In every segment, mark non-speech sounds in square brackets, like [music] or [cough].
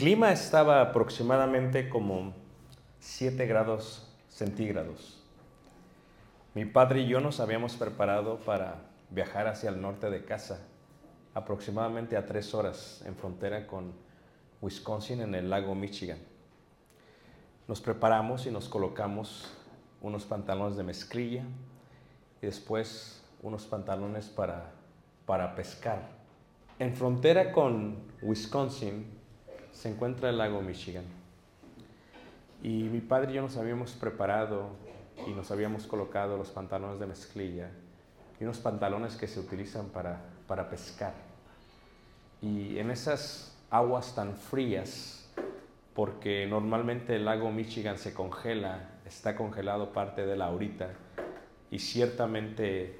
clima estaba aproximadamente como 7 grados centígrados. Mi padre y yo nos habíamos preparado para viajar hacia el norte de casa, aproximadamente a 3 horas en frontera con Wisconsin en el lago Michigan. Nos preparamos y nos colocamos unos pantalones de mezclilla y después unos pantalones para, para pescar. En frontera con Wisconsin se encuentra el lago Michigan. Y mi padre y yo nos habíamos preparado y nos habíamos colocado los pantalones de mezclilla y unos pantalones que se utilizan para, para pescar. Y en esas aguas tan frías, porque normalmente el lago Michigan se congela, está congelado parte de la ahorita, y ciertamente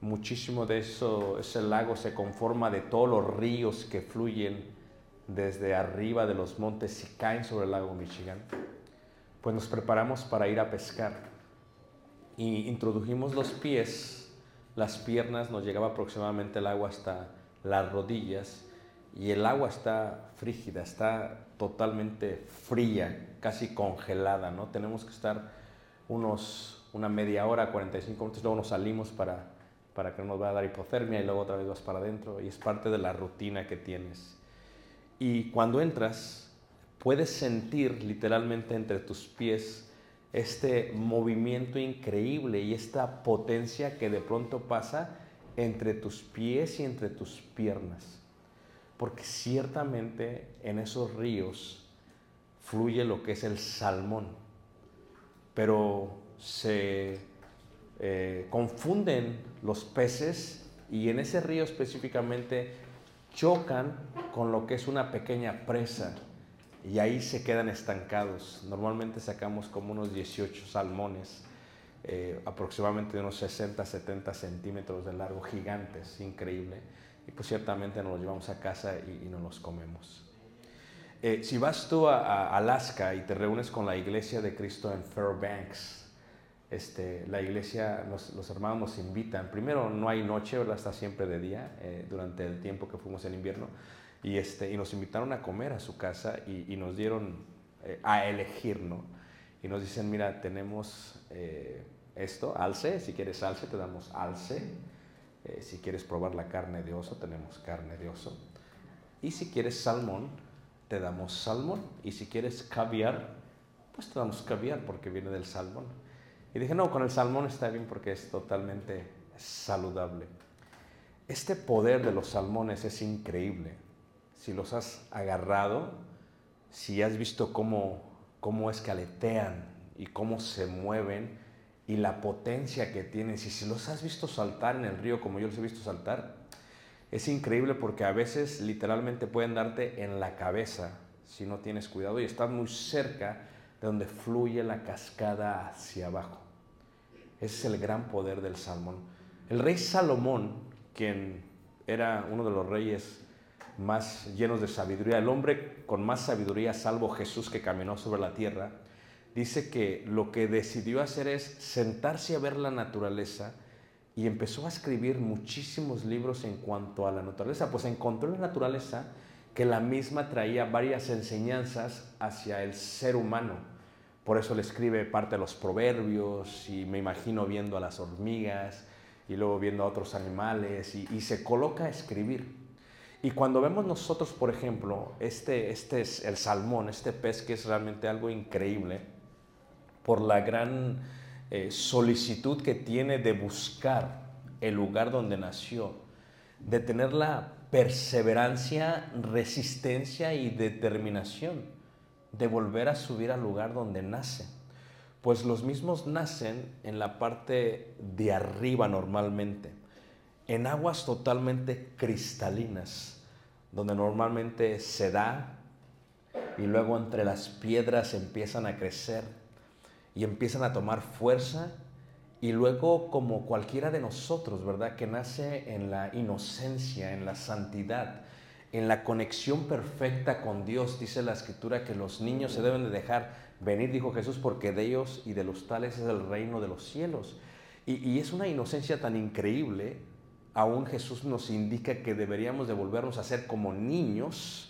muchísimo de eso, ese lago se conforma de todos los ríos que fluyen desde arriba de los montes y caen sobre el lago Michigan. Pues nos preparamos para ir a pescar y introdujimos los pies, las piernas, nos llegaba aproximadamente el agua hasta las rodillas y el agua está frígida, está totalmente fría, casi congelada, ¿no? Tenemos que estar unos, una media hora, 45 minutos, luego nos salimos para, para que no nos vaya a dar hipotermia y luego otra vez vas para adentro y es parte de la rutina que tienes. Y cuando entras, puedes sentir literalmente entre tus pies este movimiento increíble y esta potencia que de pronto pasa entre tus pies y entre tus piernas. Porque ciertamente en esos ríos fluye lo que es el salmón, pero se eh, confunden los peces y en ese río específicamente chocan con lo que es una pequeña presa y ahí se quedan estancados. Normalmente sacamos como unos 18 salmones, eh, aproximadamente de unos 60, 70 centímetros de largo, gigantes, increíble. Y pues ciertamente nos los llevamos a casa y, y nos los comemos. Eh, si vas tú a, a, Alaska y te reúnes con la iglesia de Cristo en Fairbanks, este, la iglesia, los, los, hermanos nos invitan. Primero, no hay noche, ¿verdad? Está siempre de día eh, durante el tiempo que fuimos en invierno. Y, este, y nos invitaron a comer a su casa y, nos dieron eh, a elegir, ¿no? Y nos dicen, mira, tenemos eh, esto, alce, si quieres alce, te damos alce. si quieres probar la carne de oso, tenemos carne de oso. Y si quieres salmón, te damos salmón. Y si quieres caviar, pues te damos caviar porque viene del salmón. Y dije, no, con el salmón está bien porque es totalmente saludable. Este poder de los salmones es increíble. Si los has agarrado, si has visto cómo, cómo escaletean y cómo se mueven y la potencia que tienen, si, si los has visto saltar en el río como yo los he visto saltar, es increíble porque a veces literalmente pueden darte en la cabeza si no tienes cuidado y estás muy cerca de donde fluye la cascada hacia abajo. Ese es el gran poder del salmón. El rey Salomón, quien era uno de los reyes más llenos de sabiduría, el hombre con más sabiduría, salvo Jesús que caminó sobre la tierra, dice que lo que decidió hacer es sentarse a ver la naturaleza y empezó a escribir muchísimos libros en cuanto a la naturaleza, pues encontró en la naturaleza que la misma traía varias enseñanzas hacia el ser humano. Por eso le escribe parte de los proverbios y me imagino viendo a las hormigas y luego viendo a otros animales y, y se coloca a escribir. Y cuando vemos nosotros, por ejemplo, este, este es el salmón, este pez que es realmente algo increíble, por la gran eh, solicitud que tiene de buscar el lugar donde nació, de tener la perseverancia, resistencia y determinación de volver a subir al lugar donde nace. Pues los mismos nacen en la parte de arriba normalmente, en aguas totalmente cristalinas, donde normalmente se da y luego entre las piedras empiezan a crecer y empiezan a tomar fuerza y luego como cualquiera de nosotros, ¿verdad? Que nace en la inocencia, en la santidad, en la conexión perfecta con Dios, dice la escritura que los niños se deben de dejar venir, dijo Jesús, porque de ellos y de los tales es el reino de los cielos. Y, y es una inocencia tan increíble, aún Jesús nos indica que deberíamos de volvernos a ser como niños,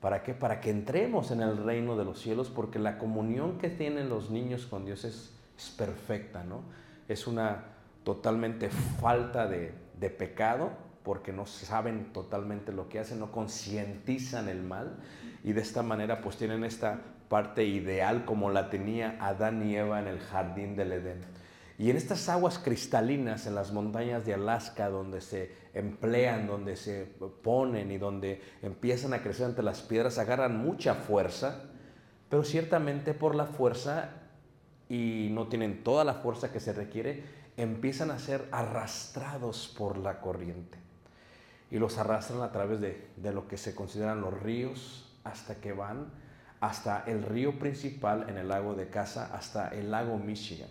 ¿Para qué? Para que entremos en el reino de los cielos, porque la comunión que tienen los niños con Dios es, es perfecta, ¿no? Es una totalmente falta de, de, pecado, porque no saben totalmente lo que hacen, no concientizan el mal, y de esta manera pues tienen esta parte ideal como la tenía Adán y Eva en el jardín del Edén. Y en estas aguas cristalinas, en las montañas de Alaska, donde se emplean, donde se ponen y donde empiezan a crecer ante las piedras, agarran mucha fuerza, pero ciertamente por la fuerza, y no tienen toda la fuerza que se requiere, empiezan a ser arrastrados por la corriente. Y los arrastran a través de, de lo que se consideran los ríos, hasta que van hasta el río principal en el lago de Casa, hasta el lago Michigan.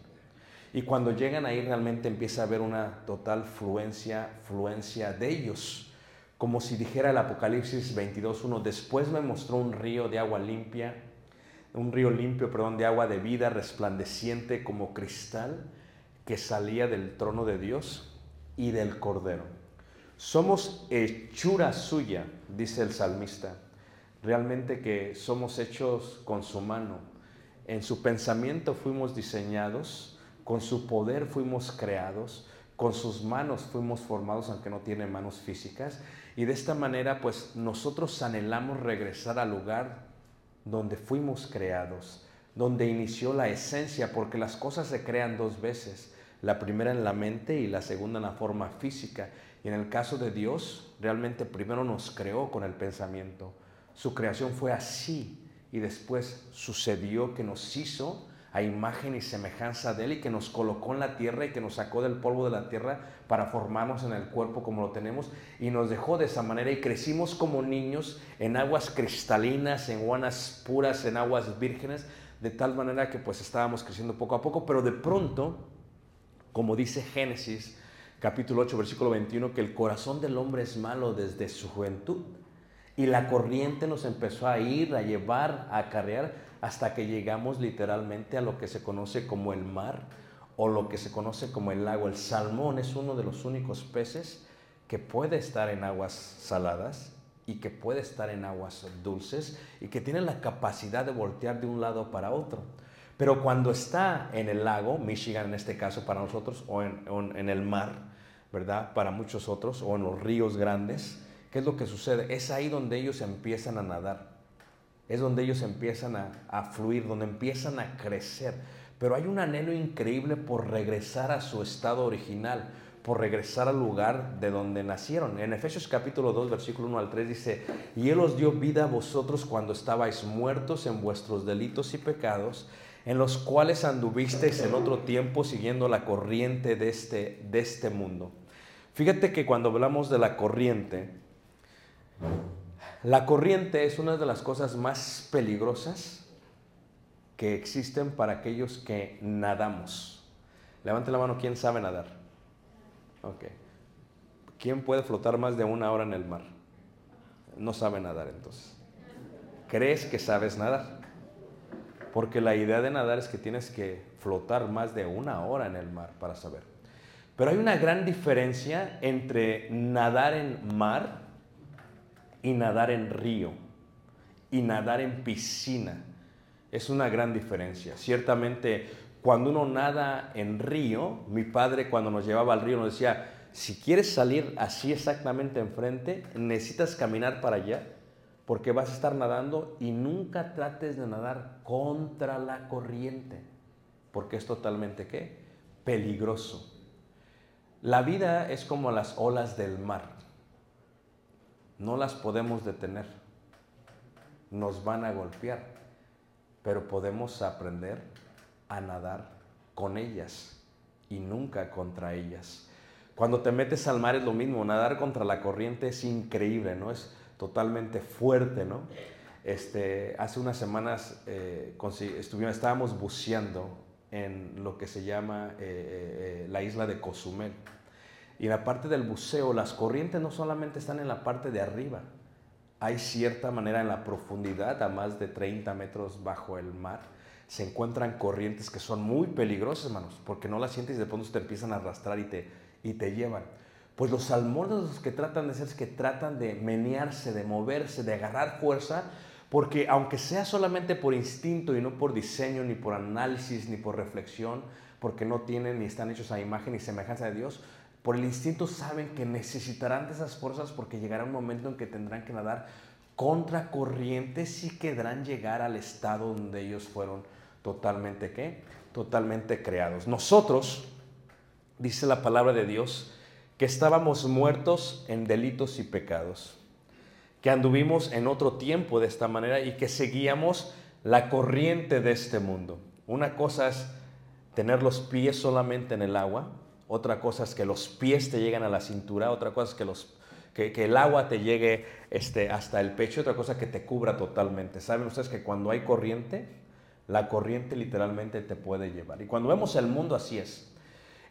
Y cuando llegan ahí realmente empieza a haber una total fluencia, fluencia de ellos. Como si dijera el Apocalipsis 22.1, después me mostró un río de agua limpia, un río limpio, perdón, de agua de vida, resplandeciente como cristal, que salía del trono de Dios y del Cordero. Somos hechura suya, dice el salmista. Realmente que somos hechos con su mano. En su pensamiento fuimos diseñados con su poder fuimos creados, con sus manos fuimos formados, aunque no tiene manos físicas, y de esta manera pues nosotros anhelamos regresar al lugar donde fuimos creados, donde inició la esencia, porque las cosas se crean dos veces, la primera en la mente y la segunda en la forma física. Y en el caso de Dios, realmente primero nos creó con el pensamiento. Su creación fue así y después sucedió que nos hizo a imagen y semejanza de Él y que nos colocó en la tierra y que nos sacó del polvo de la tierra para formarnos en el cuerpo como lo tenemos y nos dejó de esa manera. Y crecimos como niños en aguas cristalinas, en guanas puras, en aguas vírgenes, de tal manera que pues estábamos creciendo poco a poco, pero de pronto, como dice Génesis capítulo 8 versículo 21, que el corazón del hombre es malo desde su juventud y la corriente nos empezó a ir, a llevar, a acarrear hasta que llegamos literalmente a lo que se conoce como el mar o lo que se conoce como el lago. El salmón es uno de los únicos peces que puede estar en aguas saladas y que puede estar en aguas dulces y que tiene la capacidad de voltear de un lado para otro. Pero cuando está en el lago, Michigan en este caso para nosotros, o en, en el mar, ¿verdad? Para muchos otros, o en los ríos grandes, ¿qué es lo que sucede? Es ahí donde ellos empiezan a nadar es donde ellos empiezan a, a, fluir, donde empiezan a crecer. pero hay un anhelo increíble por regresar a su estado original, por regresar al lugar de donde nacieron. En Efesios capítulo 2, versículo 1 al 3 dice, y Él os dio vida a vosotros cuando estabais muertos en vuestros delitos y pecados, en los cuales anduvisteis en otro tiempo siguiendo la corriente de este, de este mundo. Fíjate que cuando hablamos de la corriente, la corriente es una de las cosas más peligrosas que existen para aquellos que nadamos. Levante la mano, ¿quién sabe nadar? Ok. ¿Quién puede flotar más de una hora en el mar? No sabe nadar entonces. ¿Crees que sabes nadar? Porque la idea de nadar es que tienes que flotar más de una hora en el mar para saber. Pero hay una gran diferencia entre nadar en mar y nadar en río y nadar en piscina. Es una gran diferencia. Ciertamente, cuando uno nada en río, mi padre cuando nos llevaba al río nos decía, si quieres salir así exactamente enfrente, necesitas caminar para allá porque vas a estar nadando y nunca trates de nadar contra la corriente, porque es totalmente qué? Peligroso. La vida es como las olas del mar. No las podemos detener. Nos van a golpear, pero podemos aprender a nadar con ellas y nunca contra ellas. Cuando te metes al mar es lo mismo, nadar contra la corriente es increíble, ¿no? Es totalmente fuerte, ¿no? Este, hace unas semanas eh, estuvimos, estábamos buceando en lo que se llama eh, eh, la isla de Cozumel. Y en la parte del buceo, las corrientes no solamente están en la parte de arriba, hay cierta manera en la profundidad, a más de 30 metros bajo el mar, se encuentran corrientes que son muy peligrosas, hermanos, porque no las sientes y de pronto te empiezan a arrastrar y te, y te llevan. Pues los salmones los que tratan de hacer es que tratan de menearse, de moverse, de agarrar fuerza, porque aunque sea solamente por instinto y no por diseño, ni por análisis, ni por reflexión, porque no tienen ni están hechos a imagen y semejanza de Dios, por el instinto saben que necesitarán de esas fuerzas porque llegará un momento en que tendrán que nadar contra corrientes y quedarán llegar al estado donde ellos fueron totalmente qué? Totalmente creados. Nosotros, dice la palabra de Dios, que estábamos muertos en delitos y pecados, que anduvimos en otro tiempo de esta manera y que seguíamos la corriente de este mundo. Una cosa es tener los pies solamente en el agua, otra cosa es que los pies te llegan a la cintura, otra cosa es que, el agua te llegue este, hasta el pecho, otra cosa que te cubra totalmente. ¿Saben ustedes que cuando hay corriente, la corriente literalmente te puede llevar? Y cuando vemos el mundo así es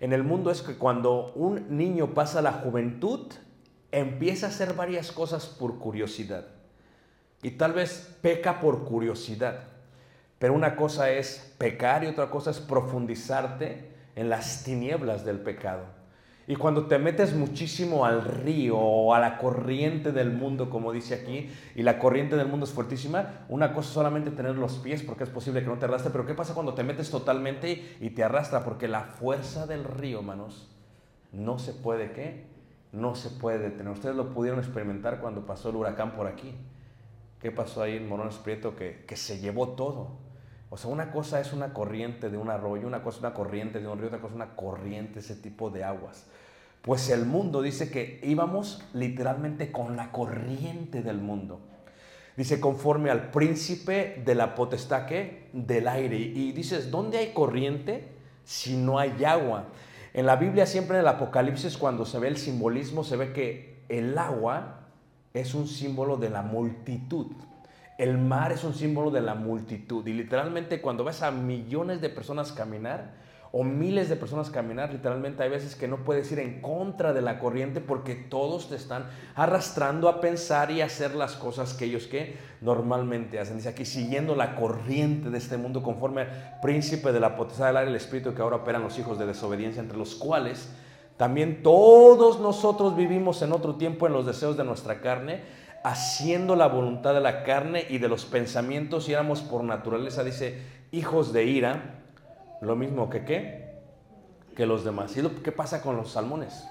en el mundo es que cuando un niño pasa la juventud, empieza a hacer varias cosas por curiosidad. Y tal vez peca por curiosidad. Pero una cosa es pecar y otra cosa es profundizarte en las tinieblas del pecado. Y cuando te metes muchísimo al río o a la corriente del mundo, como dice aquí, y la corriente del mundo es fuertísima, una cosa es solamente tener los pies, porque es posible que no te arrastre, pero ¿qué pasa cuando te metes totalmente y te arrastra? Porque la fuerza del río, manos, no se puede, ¿qué? No se puede detener. Ustedes lo pudieron experimentar cuando pasó el huracán por aquí. ¿Qué pasó ahí en Morones Prieto? Que, que se llevó todo. O sea, una cosa es una corriente de un arroyo, una cosa es una corriente de un río, otra cosa es una corriente, ese tipo de aguas. Pues el mundo dice que íbamos literalmente con la corriente del mundo. Dice, conforme al príncipe de la potestad que del aire. Y dices, ¿dónde hay corriente si no hay agua? En la Biblia siempre en el Apocalipsis cuando se ve el simbolismo se ve que el agua es un símbolo de la multitud. El mar es un símbolo de la multitud y literalmente cuando ves a millones de personas caminar o miles de personas caminar, literalmente hay veces que no puedes ir en contra de la corriente porque todos te están arrastrando a pensar y hacer las cosas que ellos que normalmente hacen. Dice aquí, siguiendo la corriente de este mundo conforme al príncipe de la potestad del aire, el espíritu que ahora operan los hijos de desobediencia, entre los cuales también todos nosotros vivimos en otro tiempo en los deseos de nuestra carne haciendo la voluntad de la carne y de los pensamientos y éramos por naturaleza, dice, hijos de ira, lo mismo que qué, que los demás. ¿Y qué pasa con los salmones?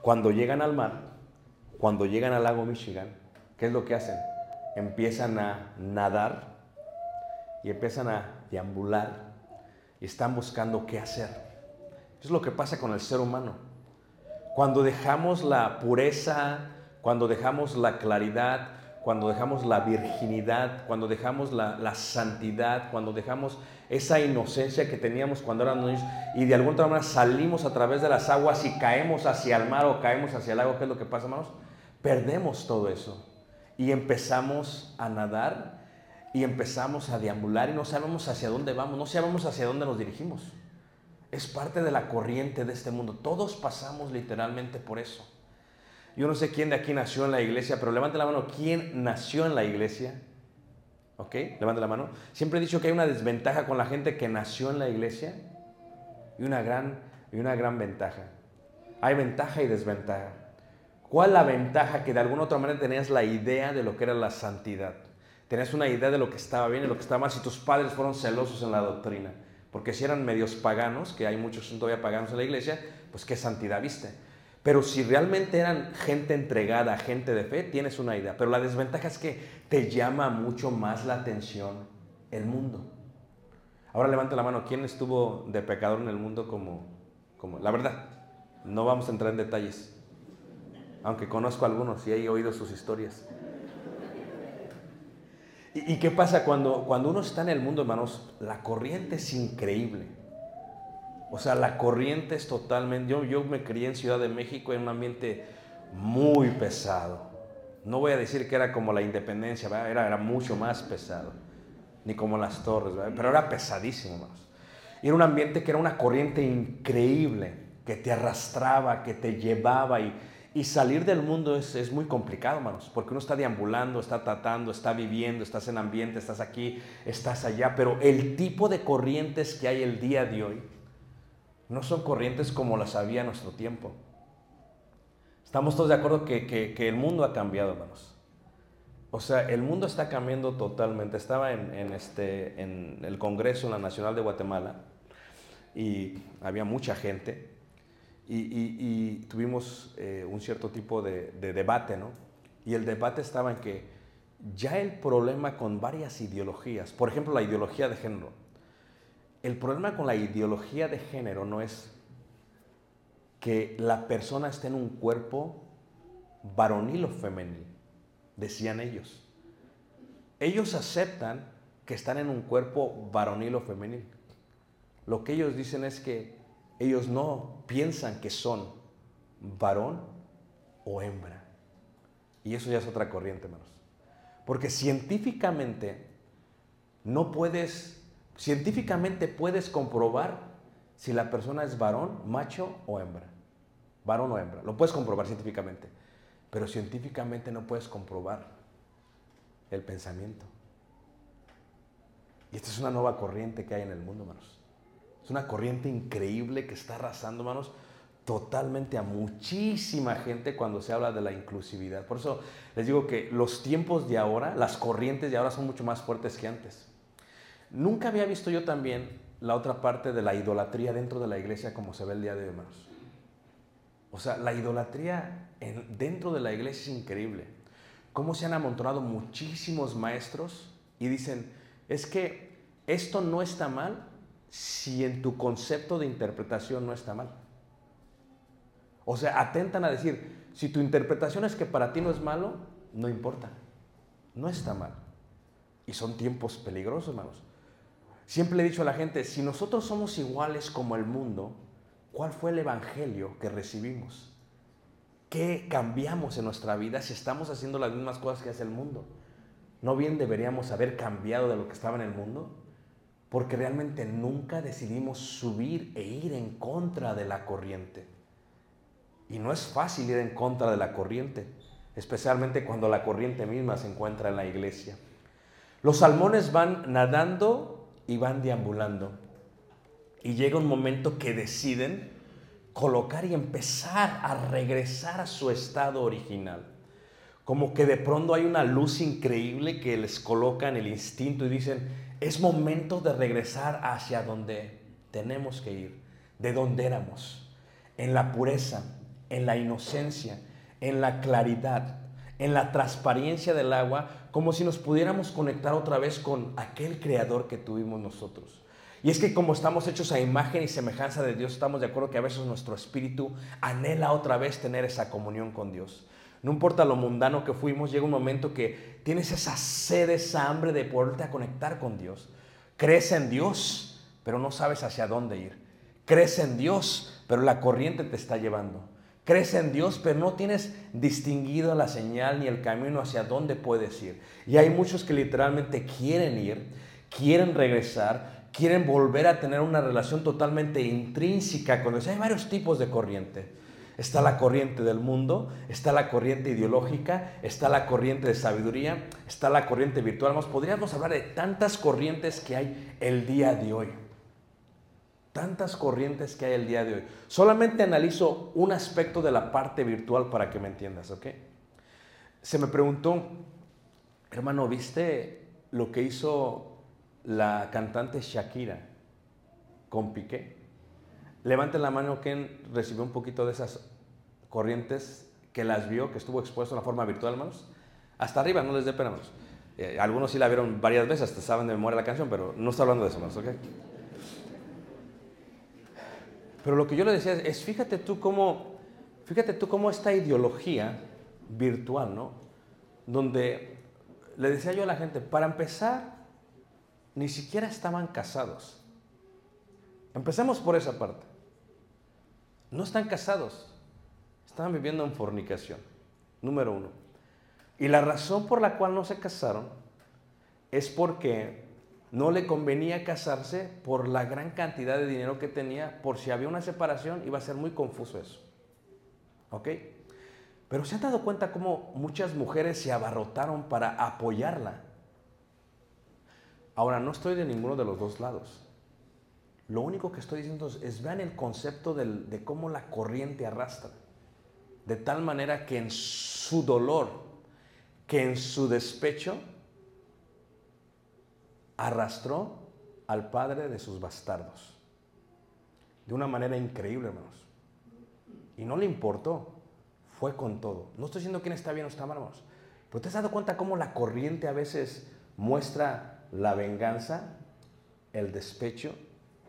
Cuando llegan al mar, cuando llegan al lago Michigan, ¿qué es lo que hacen? Empiezan a nadar y empiezan a deambular y están buscando qué hacer. Es lo que pasa con el ser humano. Cuando dejamos la pureza, cuando dejamos la claridad, cuando dejamos la virginidad, cuando dejamos la, santidad, cuando dejamos esa inocencia que teníamos cuando éramos niños y de alguna manera salimos a través de las aguas y caemos hacia el mar o caemos hacia el lago, ¿qué es lo que pasa, hermanos? Perdemos todo eso y empezamos a nadar y empezamos a deambular y no sabemos hacia dónde vamos, no sabemos hacia dónde nos dirigimos. Es parte de la corriente de este mundo. Todos pasamos literalmente por eso. Yo no sé quién de aquí nació en la iglesia, pero levante la mano. ¿Quién nació en la iglesia? ¿Ok? Levante la mano. Siempre he dicho que hay una desventaja con la gente que nació en la iglesia y una gran, y una gran ventaja. Hay ventaja y desventaja. ¿Cuál la ventaja? Que de alguna otra manera tenías la idea de lo que era la santidad. Tenías una idea de lo que estaba bien y lo que estaba mal si tus padres fueron celosos en la doctrina. Porque si eran medios paganos, que hay muchos todavía paganos en la iglesia, pues qué santidad viste. Pero si realmente eran gente entregada, gente de fe, tienes una idea. Pero la desventaja es que te llama mucho más la atención el mundo. Ahora levanta la mano, ¿quién estuvo de pecador en el mundo como, como... La verdad, no vamos a entrar en detalles. Aunque conozco a algunos y he oído sus historias. ¿Y, ¿Y, qué pasa cuando, cuando uno está en el mundo, hermanos? La corriente es increíble. O sea, la corriente es totalmente... Yo, yo me crié en Ciudad de México en un ambiente muy pesado. No voy a decir que era como la independencia, Era, era mucho más pesado. Ni como las torres, pero era pesadísimo, hermanos. Y era un ambiente que era una corriente increíble, que te arrastraba, que te llevaba y, y salir del mundo es, es, muy complicado, hermanos, porque uno está deambulando, está tratando, está viviendo, estás en ambiente, estás aquí, estás allá, pero el tipo de corrientes que hay el día de hoy no son corrientes como las había en nuestro tiempo. Estamos todos de acuerdo que, que, el mundo ha cambiado, hermanos. O sea, el mundo está cambiando totalmente. Estaba en, este, en el Congreso en la Nacional de Guatemala y había mucha gente y, y, y tuvimos eh, un cierto tipo de, de, debate, ¿no? Y el debate estaba en que ya el problema con varias ideologías, por ejemplo la ideología de género, el problema con la ideología de género no es que la persona esté en un cuerpo varonil o femenil, decían ellos. Ellos aceptan que están en un cuerpo varonil o femenil. Lo que ellos dicen es que ellos no piensan que son varón o hembra. Y eso ya es otra corriente, hermanos. Porque científicamente no puedes, científicamente puedes comprobar si la persona es varón, macho o hembra. Varón o hembra. Lo puedes comprobar científicamente. Pero científicamente no puedes comprobar el pensamiento. Y esta es una nueva corriente que hay en el mundo, hermanos. Es una corriente increíble que está arrasando, hermanos, totalmente a muchísima gente cuando se habla de la inclusividad. Por eso les digo que los tiempos de ahora, las corrientes de ahora son mucho más fuertes que antes. Nunca había visto yo también la otra parte de la idolatría dentro de la iglesia como se ve el día de hoy, hermanos. O sea, la idolatría en, dentro de la iglesia es increíble. Cómo se han amontonado muchísimos maestros y dicen, es que esto no está mal si en tu concepto de interpretación no está mal. O sea, atentan a decir, si tu interpretación es que para ti no es malo, no importa, no está mal. Y son tiempos peligrosos, hermanos. Siempre he dicho a la gente, si nosotros somos iguales como el mundo, ¿cuál fue el evangelio que recibimos? ¿Qué cambiamos en nuestra vida si estamos haciendo las mismas cosas que hace el mundo? ¿No bien deberíamos haber cambiado de lo que estaba en el mundo? porque realmente nunca decidimos subir e ir en contra de la corriente. Y no es fácil ir en contra de la corriente, especialmente cuando la corriente misma se encuentra en la iglesia. Los salmones van nadando y van deambulando. Y llega un momento que deciden colocar y empezar a regresar a su estado original. Como que de pronto hay una luz increíble que les coloca en el instinto y dicen, es momento de regresar hacia donde tenemos que ir, de donde éramos, en la pureza, en la inocencia, en la claridad, en la transparencia del agua, como si nos pudiéramos conectar otra vez con aquel creador que tuvimos nosotros. Y es que como estamos hechos a imagen y semejanza de Dios, estamos de acuerdo que a veces nuestro espíritu anhela otra vez tener esa comunión con Dios. No importa lo mundano que fuimos, llega un momento que tienes esa sed, esa hambre de poderte a conectar con Dios. Crees en Dios, pero no sabes hacia dónde ir. Crees en Dios, pero la corriente te está llevando. Crees en Dios, pero no tienes distinguido la señal ni el camino hacia dónde puedes ir. Y hay muchos que literalmente quieren ir, quieren regresar, quieren volver a tener una relación totalmente intrínseca con Dios. Hay varios tipos de corriente. Está la corriente del mundo, está la corriente ideológica, está la corriente de sabiduría, está la corriente virtual. podríamos hablar de tantas corrientes que hay el día de hoy. Tantas corrientes que hay el día de hoy. Solamente analizo un aspecto de la parte virtual para que me entiendas, ¿ok? Se me preguntó, hermano, ¿viste lo que hizo la cantante Shakira con Piqué? Levanten la mano quien recibió un poquito de esas corrientes que las vio, que estuvo expuesto en la forma virtual, hermanos. Hasta arriba, no les dé pena, hermanos. Eh, algunos sí la vieron varias veces, hasta saben de memoria la canción, pero no está hablando de eso, hermanos, ¿ok? Pero lo que yo le decía es, fíjate tú cómo, fíjate tú cómo esta ideología virtual, ¿no? Donde le decía yo a la gente, para empezar, ni siquiera estaban casados. Empecemos por esa parte. No están casados, estaban viviendo en fornicación, número uno. Y la razón por la cual no se casaron es porque no le convenía casarse por la gran cantidad de dinero que tenía, por si había una separación iba a ser muy confuso eso. ¿Ok? Pero se han dado cuenta cómo muchas mujeres se abarrotaron para apoyarla. Ahora, no estoy de ninguno de los dos lados. Lo único que estoy diciendo es, vean el concepto de cómo la corriente arrastra. De tal manera que en su dolor, que en su despecho, arrastró al padre de sus bastardos. De una manera increíble, hermanos. Y no le importó, fue con todo. No estoy diciendo quién está bien o está mal, hermanos. Pero te has dado cuenta cómo la corriente a veces muestra la venganza, el despecho,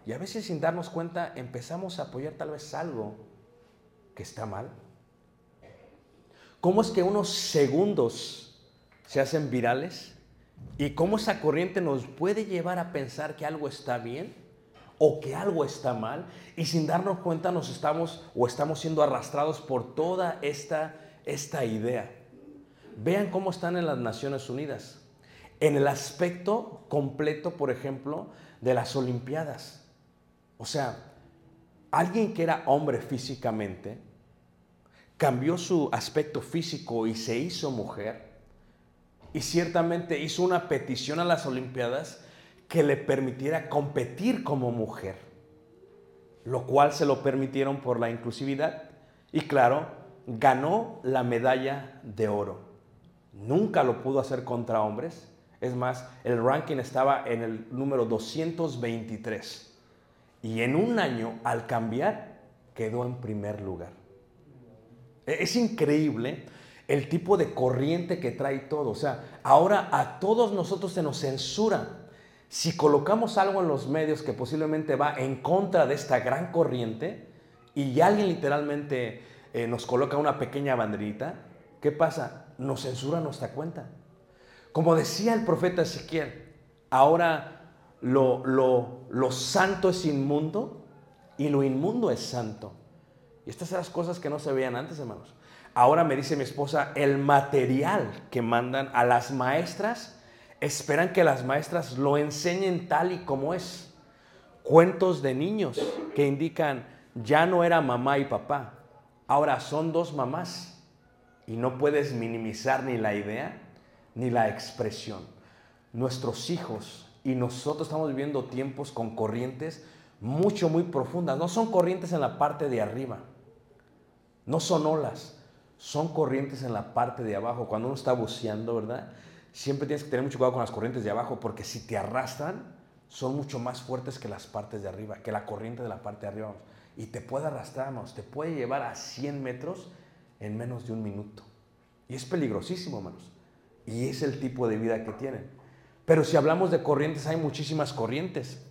y a veces sin darnos cuenta empezamos a apoyar tal vez algo que está mal. ¿Cómo es que unos segundos se hacen virales y cómo esa corriente nos puede llevar a pensar que algo está bien o que algo está mal y sin darnos cuenta nos estamos o estamos siendo arrastrados por toda esta, esta idea. Vean cómo están en las Naciones Unidas. En el aspecto completo, por ejemplo, de las Olimpiadas. O sea, alguien que era hombre físicamente cambió su aspecto físico y se hizo mujer y ciertamente hizo una petición a las Olimpiadas que le permitiera competir como mujer, lo cual se lo permitieron por la inclusividad y claro, ganó la medalla de oro. Nunca lo pudo hacer contra hombres, es más, el ranking estaba en el número 223 y en un año al cambiar quedó en primer lugar. E-, es increíble el tipo de corriente que trae todo. O sea, ahora a todos nosotros se nos censura. Si colocamos algo en los medios que posiblemente va en contra de esta gran corriente y alguien literalmente eh, nos coloca una pequeña banderita, ¿qué pasa? Nos censura nuestra cuenta. Como decía el profeta Ezequiel, ahora lo, lo, lo santo es inmundo y lo inmundo es santo. Y estas son las cosas que no se veían antes, hermanos. Ahora me dice mi esposa, el material que mandan a las maestras, esperan que las maestras lo enseñen tal y como es. Cuentos de niños que indican, ya no era mamá y papá, ahora son dos mamás. Y no puedes minimizar ni la idea ni la expresión. Nuestros hijos y nosotros estamos viviendo tiempos con corrientes mucho, muy profundas. No son corrientes en la parte de arriba, no son olas, son corrientes en la parte de abajo. Cuando uno está buceando, ¿verdad? Siempre tienes que tener mucho cuidado con las corrientes de abajo porque si te arrastran, son mucho más fuertes que las partes de arriba, que la corriente de la parte de arriba. Y te puede arrastrar, te puede llevar a 100 metros en menos de un minuto. Y es peligrosísimo, hermanos. Y es el tipo de vida que tienen. Pero si hablamos de corrientes, hay muchísimas corrientes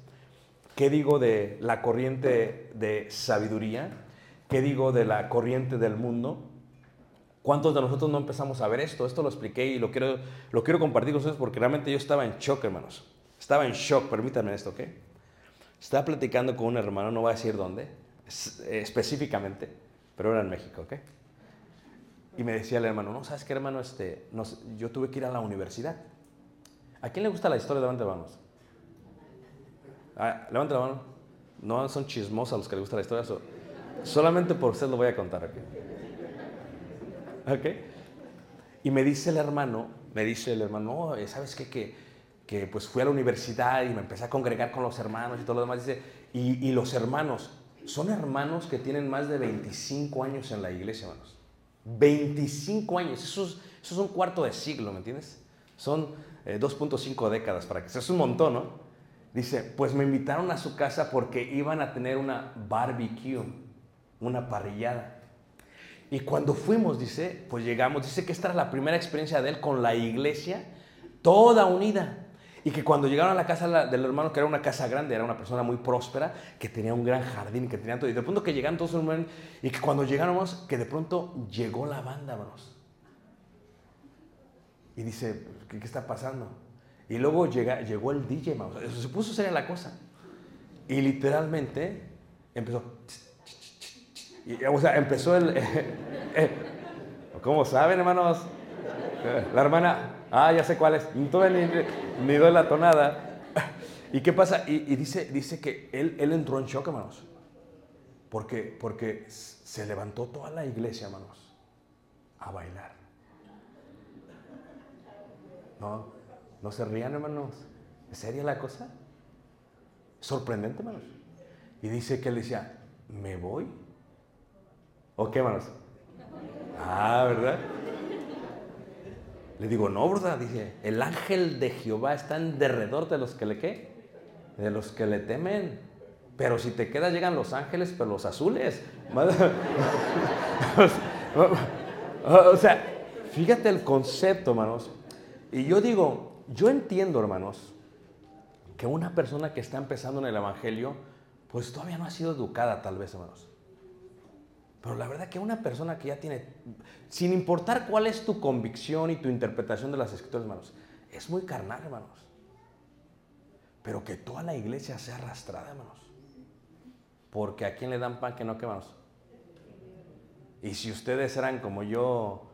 ¿Qué digo de la corriente de sabiduría? ¿Qué digo de la corriente del mundo? ¿Cuántos de nosotros no empezamos a ver esto? Esto lo expliqué y lo quiero, compartir con ustedes porque realmente yo estaba en shock, hermanos. Estaba en shock, permítanme esto, ¿ok? Estaba platicando con un hermano, no voy a decir dónde, eh, específicamente, pero era en México, ¿ok? Y me decía el hermano, no, ¿sabes qué, hermano? Este, nos- yo tuve que ir a la universidad. ¿A quién le gusta la historia? Levante las manos. Ah, levante la mano. No son chismosos los que les gusta la historia. so- solamente por usted lo voy a contar aquí. [laughs] ¿Ok? Y me dice el hermano, me dice el hermano, "No, eh, ¿sabes qué? Que, que pues fui a la universidad y me empecé a congregar con los hermanos y todo lo demás. Dice, y, y los hermanos, son hermanos que tienen más de 25 años en la iglesia, hermanos. 25 años, eso es, eso es un cuarto de siglo, ¿me entiendes? Son eh, 2.5 décadas para que eso es un montón, ¿no? Dice, pues me invitaron a su casa porque iban a tener una barbecue, una parrillada. Y cuando fuimos, dice, pues llegamos, dice que esta era la primera experiencia de él con la iglesia, toda unida. Y que cuando llegaron a la casa del hermano, que era una casa grande, era una persona muy próspera, que tenía un gran jardín, que tenía todo. Y de pronto que llegaron todos, hermanos, y que cuando llegáramos, que de pronto llegó la banda, hermanos. Y dice, ¿qué, qué está pasando? Y luego llega, llegó el DJ. Eso se puso seria la cosa. Y literalmente empezó. Y, o sea, empezó el. [laughs] eh, ¿Cómo saben, hermanos? Eh, La hermana, ah, ya sé cuál es. Ni, doy la tonada. [laughs] ¿Y qué pasa? Y, y dice, dice que él, él entró en shock, hermanos. Porque, porque se levantó toda la iglesia, hermanos, a bailar. No, no se rían, hermanos. ¿Es seria la cosa? Sorprendente, hermanos. Y dice que él decía, ¿me voy? ¿O qué, hermanos? Ah, ¿verdad? Le digo, no, ¿verdad? Dice, el ángel de Jehová está en derredor de los que le qué? De los que le temen. Pero si te quedas, llegan los ángeles, pero los azules. [laughs] o sea, fíjate el concepto, hermanos. Y yo digo, yo entiendo, hermanos, que una persona que está empezando en el Evangelio, pues todavía no ha sido educada, tal vez, hermanos. Pero la verdad que una persona que ya tiene, sin importar cuál es tu convicción y tu interpretación de las escrituras, hermanos, es muy carnal, hermanos. Pero que toda la iglesia sea arrastrada, hermanos. Porque a quién le dan pan que no quemamos. Y si ustedes eran como yo,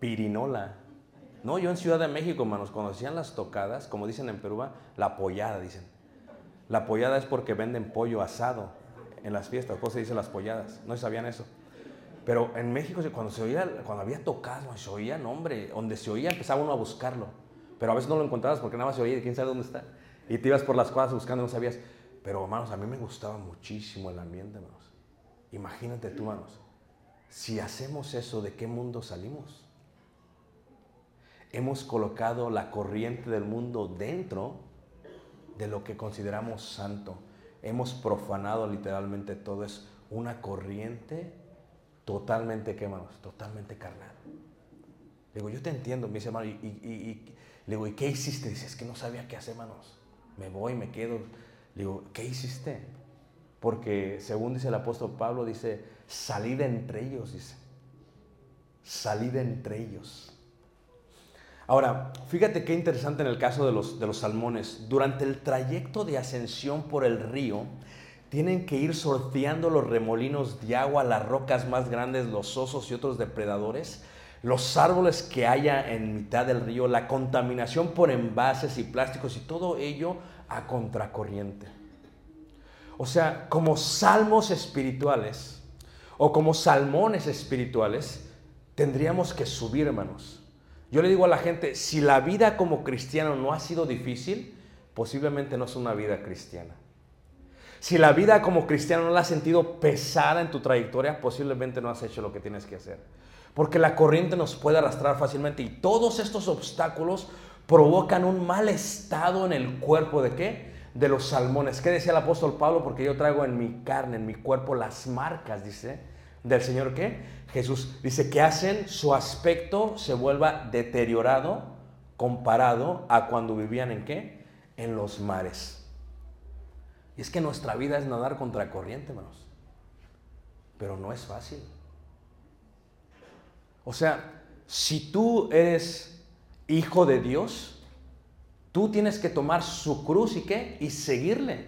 pirinola. No, yo en Ciudad de México, hermanos, cuando hacían las tocadas, como dicen en Perú, la pollada, dicen. La pollada es porque venden pollo asado en las fiestas, por eso se dice las polladas. No sabían eso. Pero en México, cuando se oía, cuando había tocadas, se oía, no, hombre, donde se oía empezaba uno a buscarlo. Pero a veces no lo encontrabas porque nada más se oía y quién sabe dónde está. Y te ibas por las cuadras buscando no sabías. Pero, hermanos, a mí me gustaba muchísimo el ambiente, hermanos. Imagínate tú, hermanos, si hacemos eso, ¿de qué mundo salimos? Hemos colocado la corriente del mundo dentro de lo que consideramos santo. Hemos profanado literalmente todo. Es una corriente totalmente, ¿qué, hermanos? Totalmente carnal. Le digo, yo te entiendo, me dice, hermano, y, y- y- le digo, ¿y qué hiciste? Dice, es que no sabía qué hacer, hermanos. Me voy, me quedo. Le digo, ¿qué hiciste? Porque según dice el apóstol Pablo, dice, salid entre ellos, dice. Salid entre ellos. Ahora, fíjate qué interesante en el caso de los, de los salmones. Durante el trayecto de ascensión por el río, tienen que ir sorteando los remolinos de agua, las rocas más grandes, los osos y otros depredadores, los árboles que haya en mitad del río, la contaminación por envases y plásticos y todo ello a contracorriente. O sea, como salmos espirituales o como salmones espirituales, tendríamos que subir, hermanos. Yo le digo a la gente, si la vida como cristiano no ha sido difícil, posiblemente no es una vida cristiana. Si la vida como cristiano no la has sentido pesada en tu trayectoria, posiblemente no has hecho lo que tienes que hacer. Porque la corriente nos puede arrastrar fácilmente y todos estos obstáculos provocan un mal estado en el cuerpo de qué? De los salmones. ¿Qué decía el apóstol Pablo? Porque yo traigo en mi carne, en mi cuerpo, las marcas, dice, del Señor qué? Jesús dice que hacen su aspecto se vuelva deteriorado comparado a cuando vivían en qué? En los mares. Y es que nuestra vida es nadar contra corriente, hermanos. Pero no es fácil. O sea, si tú eres hijo de Dios, tú tienes que tomar su cruz y qué? Y seguirle.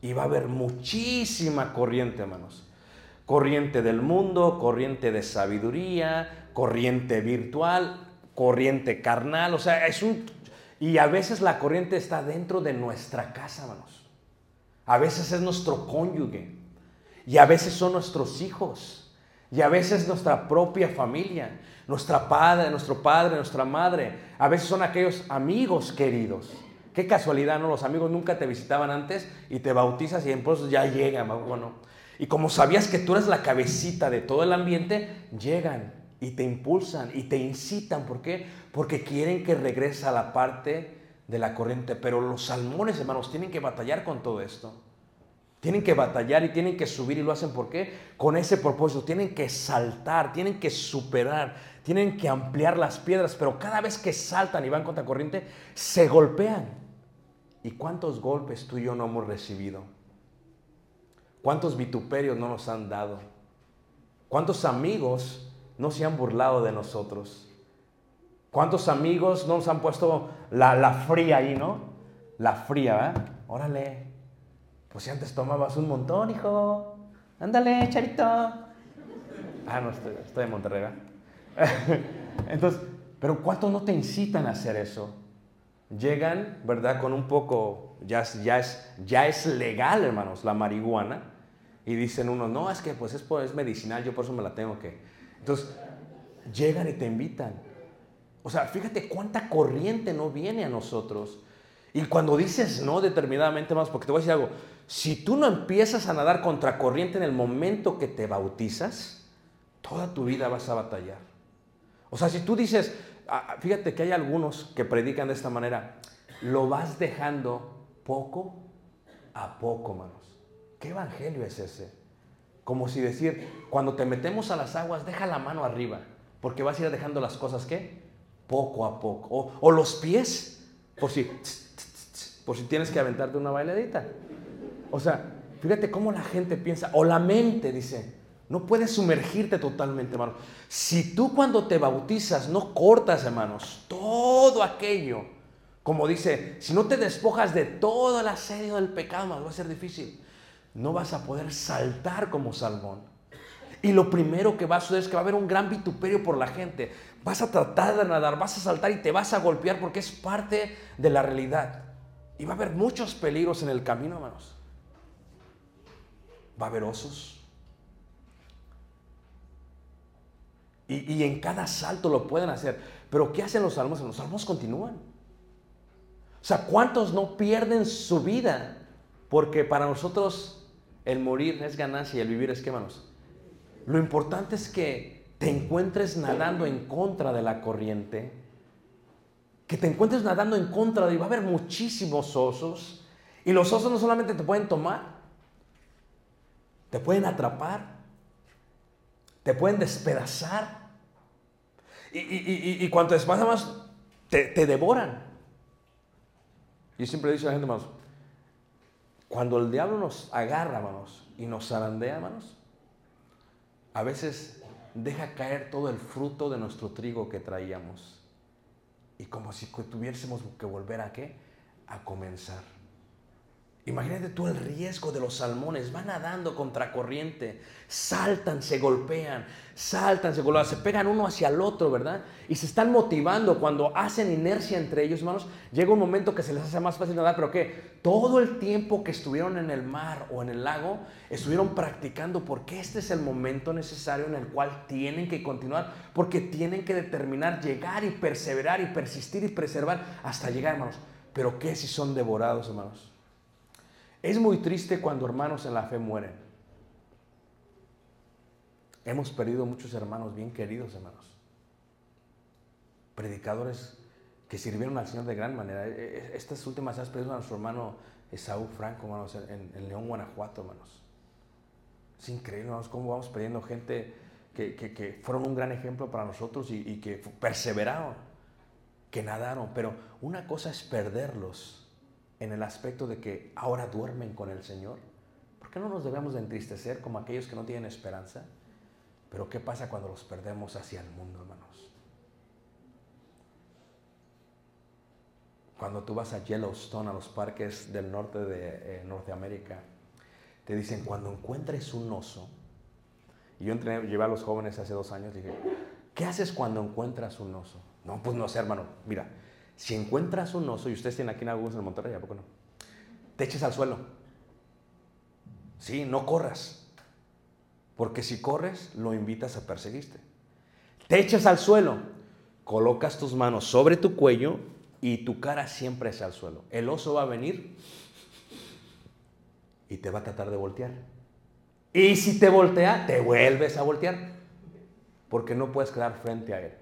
Y va a haber muchísima corriente, hermanos. Corriente del mundo, corriente de sabiduría, corriente virtual, corriente carnal. O sea, es un... Y a veces la corriente está dentro de nuestra casa, hermanos. A veces es nuestro cónyuge. Y a veces son nuestros hijos. Y a veces nuestra propia familia. Nuestra padre, nuestro padre, nuestra madre. A veces son aquellos amigos queridos. Qué casualidad, ¿no? Los amigos nunca te visitaban antes y te bautizas y entonces ya llegan, bueno. Y como sabías que tú eres la cabecita de todo el ambiente, llegan y te impulsan y te incitan. ¿Por qué? Porque quieren que regrese a la parte de la corriente. Pero los salmones, hermanos, tienen que batallar con todo esto. Tienen que batallar y tienen que subir y lo hacen ¿por qué? Con ese propósito. Tienen que saltar, tienen que superar, tienen que ampliar las piedras, pero cada vez que saltan y van contra corriente, se golpean. ¿Y cuántos golpes tú y yo no hemos recibido? ¿Cuántos vituperios no nos han dado? ¿Cuántos amigos no se han burlado de nosotros? ¿Cuántos amigos no nos han puesto la, la fría ahí, no? La fría, ¿verdad? Órale, pues si antes tomabas un montón, hijo. Ándale, charito. Ah, no, estoy, estoy en Monterrey, ¿verdad? [laughs] Entonces, pero ¿cuántos no te incitan a hacer eso? Llegan, ¿verdad? Con un poco, ya, ya, es, ya es legal, hermanos, la marihuana. Y dicen uno, no, es que pues es, es medicinal, yo por eso me la tengo que... Entonces, llegan y te invitan. O sea, fíjate cuánta corriente no viene a nosotros. Y cuando dices no determinadamente más, porque te voy a decir algo, si tú no empiezas a nadar contra corriente en el momento que te bautizas, toda tu vida vas a batallar. O sea, si tú dices, ah, fíjate que hay algunos que predican de esta manera, lo vas dejando poco a poco, manos. ¿Qué evangelio es ese? Como si decir, cuando te metemos a las aguas, deja la mano arriba, porque vas a ir dejando las cosas, ¿qué? Poco a poco. O, o los pies, por si, por si tienes que aventarte una bailadita. O sea, fíjate cómo la gente piensa, o la mente dice, no puedes sumergirte totalmente, hermano. Si tú cuando te bautizas no cortas, hermanos, todo aquello, como dice, si no te despojas de todo el asedio del pecado, hermano, va a ser difícil. No vas a poder saltar como salmón. Y lo primero que va a suceder es que va a haber un gran vituperio por la gente. Vas a tratar de nadar, vas a saltar y te vas a golpear porque es parte de la realidad. Y va a haber muchos peligros en el camino, hermanos. Va a haber osos. Y, y en cada salto lo pueden hacer. Pero ¿qué hacen los salmos? Los salmos continúan. O sea, ¿cuántos no pierden su vida? Porque para nosotros el morir es ganancia y el vivir es qué, hermanos. Lo importante es que te encuentres nadando en contra de la corriente, que te encuentres nadando en contra de, va a haber muchísimos osos, y los osos no solamente te pueden tomar, te pueden atrapar, te pueden despedazar, y, y, y, y cuanto despedazan más, te, te devoran. Yo siempre a la gente, hermanos, cuando el diablo nos agarra, hermanos, y nos zarandea, hermanos, a veces deja caer todo el fruto de nuestro trigo que traíamos. Y como si tuviésemos que volver a qué? A comenzar. Imagínate tú el riesgo de los salmones. Van nadando contra corriente. Saltan, se golpean. Saltan, se golpean. Se pegan uno hacia el otro, ¿verdad? Y se están motivando. Cuando hacen inercia entre ellos, hermanos, llega un momento que se les hace más fácil nadar. Pero ¿qué? Todo el tiempo que estuvieron en el mar o en el lago, estuvieron practicando porque este es el momento necesario en el cual tienen que continuar. Porque tienen que determinar llegar y perseverar y persistir y preservar hasta llegar, hermanos. Pero ¿qué si son devorados, hermanos? Es muy triste cuando hermanos en la fe mueren. Hemos perdido muchos hermanos bien queridos, hermanos. Predicadores que sirvieron al Señor de gran manera. E, e, Estas últimas has perdido a nuestro hermano Esaú Franco, hermanos, en, León, Guanajuato, hermanos. Es increíble, hermanos, cómo vamos perdiendo gente que, fueron un gran ejemplo para nosotros y que perseveraron, que nadaron. Pero una cosa es perderlos en el aspecto de que ahora duermen con el Señor. ¿Por qué no nos debemos de entristecer como aquellos que no tienen esperanza? Pero ¿qué pasa cuando los perdemos hacia el mundo, hermanos? Cuando tú vas a Yellowstone, a los parques del norte de eh, Norteamérica, te dicen, cuando encuentres un oso, y yo entrené, llevé a los jóvenes hace dos años, dije, ¿qué haces cuando encuentras un oso? No, pues no sé, hermano. Mira, si encuentras un oso, y ustedes tienen aquí en algunos en Monterrey, ¿a poco no? Te eches al suelo. Sí, no corras. Porque si corres, lo invitas a perseguirte. Te echas al suelo, colocas tus manos sobre tu cuello y tu cara siempre es al suelo. El oso va a venir y te va a tratar de voltear. Y si te voltea, te vuelves a voltear. Porque no puedes quedar frente a él.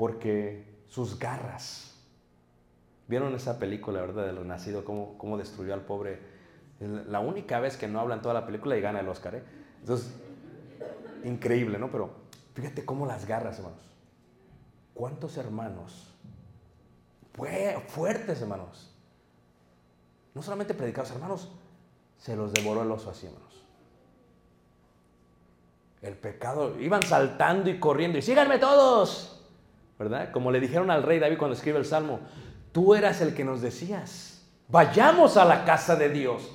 Porque sus garras. ¿Vieron esa película, verdad, de lo nacido? Cómo, cómo destruyó al pobre. La única vez que no habla en toda la película y gana el Oscar, ¿eh? Entonces, increíble, ¿no? Pero fíjate cómo las garras, hermanos. ¿Cuántos hermanos? Fuertes, hermanos. No solamente predicados, hermanos, se los devoró el oso así, hermanos. El pecado, iban saltando y corriendo y síganme todos, ¿verdad? Como le dijeron al rey David cuando escribe el Salmo, tú eras el que nos decías, vayamos a la casa de Dios,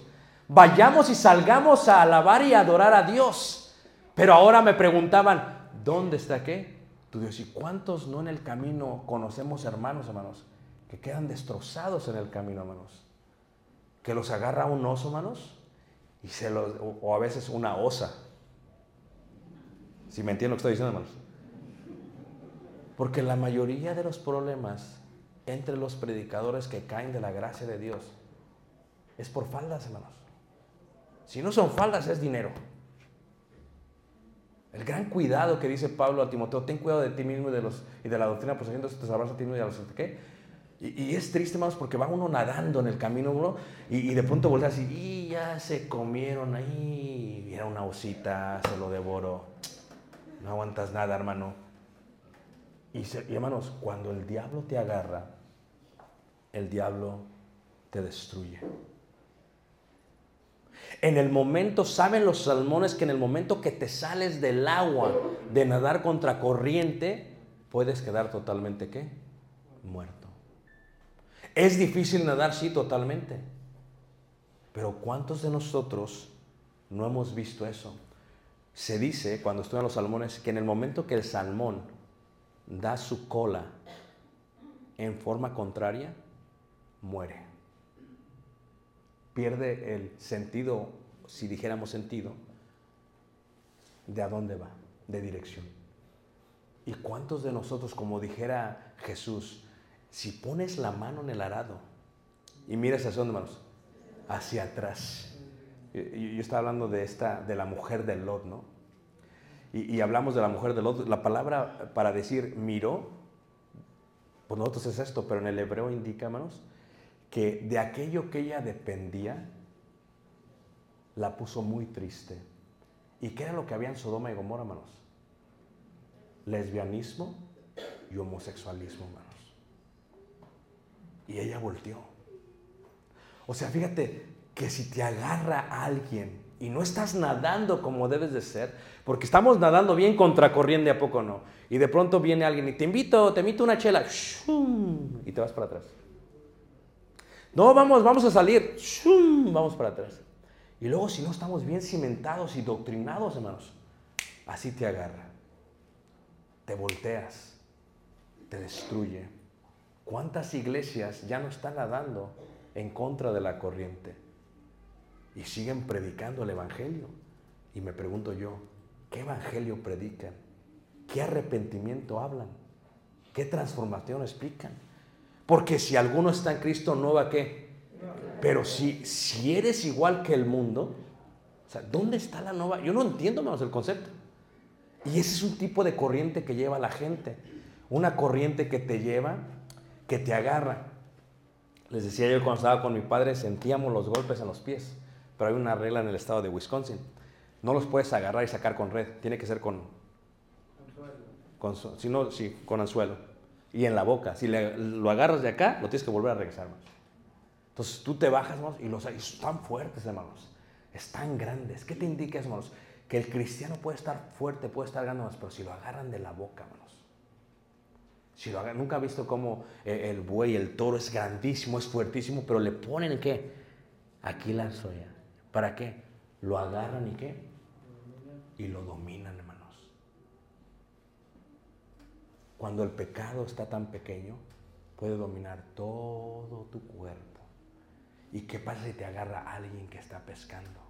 vayamos y salgamos a alabar y adorar a Dios. Pero ahora me preguntaban, ¿dónde está qué? Tu Dios, ¿y cuántos no en el camino conocemos hermanos, hermanos, que quedan destrozados en el camino, hermanos? Que los agarra un oso, hermanos, y se los, o, a veces una osa. Si me entienden lo que estoy diciendo, hermanos. Porque la mayoría de los problemas entre los predicadores que caen de la gracia de Dios es por faldas, hermanos. Si no son faldas, es dinero. El gran cuidado que dice Pablo a Timoteo, ten cuidado de ti mismo y de, los, y de la doctrina, pues haciendo te sabrás a ti mismo y a los qué. Y, es triste, hermanos, porque va uno nadando en el camino y, de pronto voltea así, y ya se comieron ahí, era una osita, se lo devoró. No aguantas nada, hermano. Y, hermanos, cuando el diablo te agarra, el diablo te destruye. En el momento, saben los salmones que en el momento que te sales del agua de nadar contra corriente, puedes quedar totalmente qué? Muerto. Es difícil nadar, sí, totalmente. Pero ¿cuántos de nosotros no hemos visto eso? Se dice, cuando estudian los salmones, que en el momento que el salmón da su cola en forma contraria, muere. Pierde el sentido, si dijéramos sentido, de a dónde va, de dirección. ¿Y cuántos de nosotros, como dijera Jesús, si pones la mano en el arado y miras hacia dónde, hermanos? Hacia atrás. Yo, estaba hablando de esta, de la mujer de Lot, ¿no? Y, hablamos de la mujer de Lot. La palabra para decir miró, pues nosotros es esto, pero en el hebreo indica, hermanos, que de aquello que ella dependía, la puso muy triste. ¿Y qué era lo que había en Sodoma y Gomorra, hermanos? Lesbianismo y homosexualismo, hermanos. Y ella volteó. O sea, fíjate que si te agarra alguien y no estás nadando como debes de ser, porque estamos nadando bien contracorriente, ¿a poco no? Y de pronto viene alguien y te invito, te invito una chela, y te vas para atrás. No, vamos, vamos a salir, vamos para atrás. Y luego si no estamos bien cimentados y doctrinados, hermanos, así te agarra. Te volteas, te destruye. ¿Cuántas iglesias ya no están nadando en contra de la corriente? Y siguen predicando el Evangelio. Y me pregunto yo, ¿qué Evangelio predican? ¿Qué arrepentimiento hablan? ¿Qué transformación explican? Porque si alguno está en Cristo, ¿no va qué? Pero si, si eres igual que el mundo, ¿dónde está la nueva? Yo no entiendo menos el concepto. Y ese es un tipo de corriente que lleva a la gente. Una corriente que te lleva, que te agarra. Les decía yo cuando estaba con mi padre, sentíamos los golpes en los pies. Pero hay una regla en el estado de Wisconsin. No los puedes agarrar y sacar con red. Tiene que ser con... con si con anzuelo. y en la boca. Si lo agarras de acá, lo tienes que volver a regresar. Entonces tú te bajas, hermanos, y los están fuertes, hermanos. Están grandes. ¿Qué te indica hermanos? Que el cristiano puede estar fuerte, puede estar grande, hermanos, pero si lo agarran de la boca, hermanos. Si lo agarran, nunca he visto cómo eh, el buey, el toro es grandísimo, es fuertísimo, pero le ponen qué? Aquí la soya. ¿Para qué? Lo agarran y qué? Y lo dominan, hermanos. Cuando el pecado está tan pequeño, puede dominar todo tu cuerpo. ¿Y qué pasa si te agarra alguien que está pescando?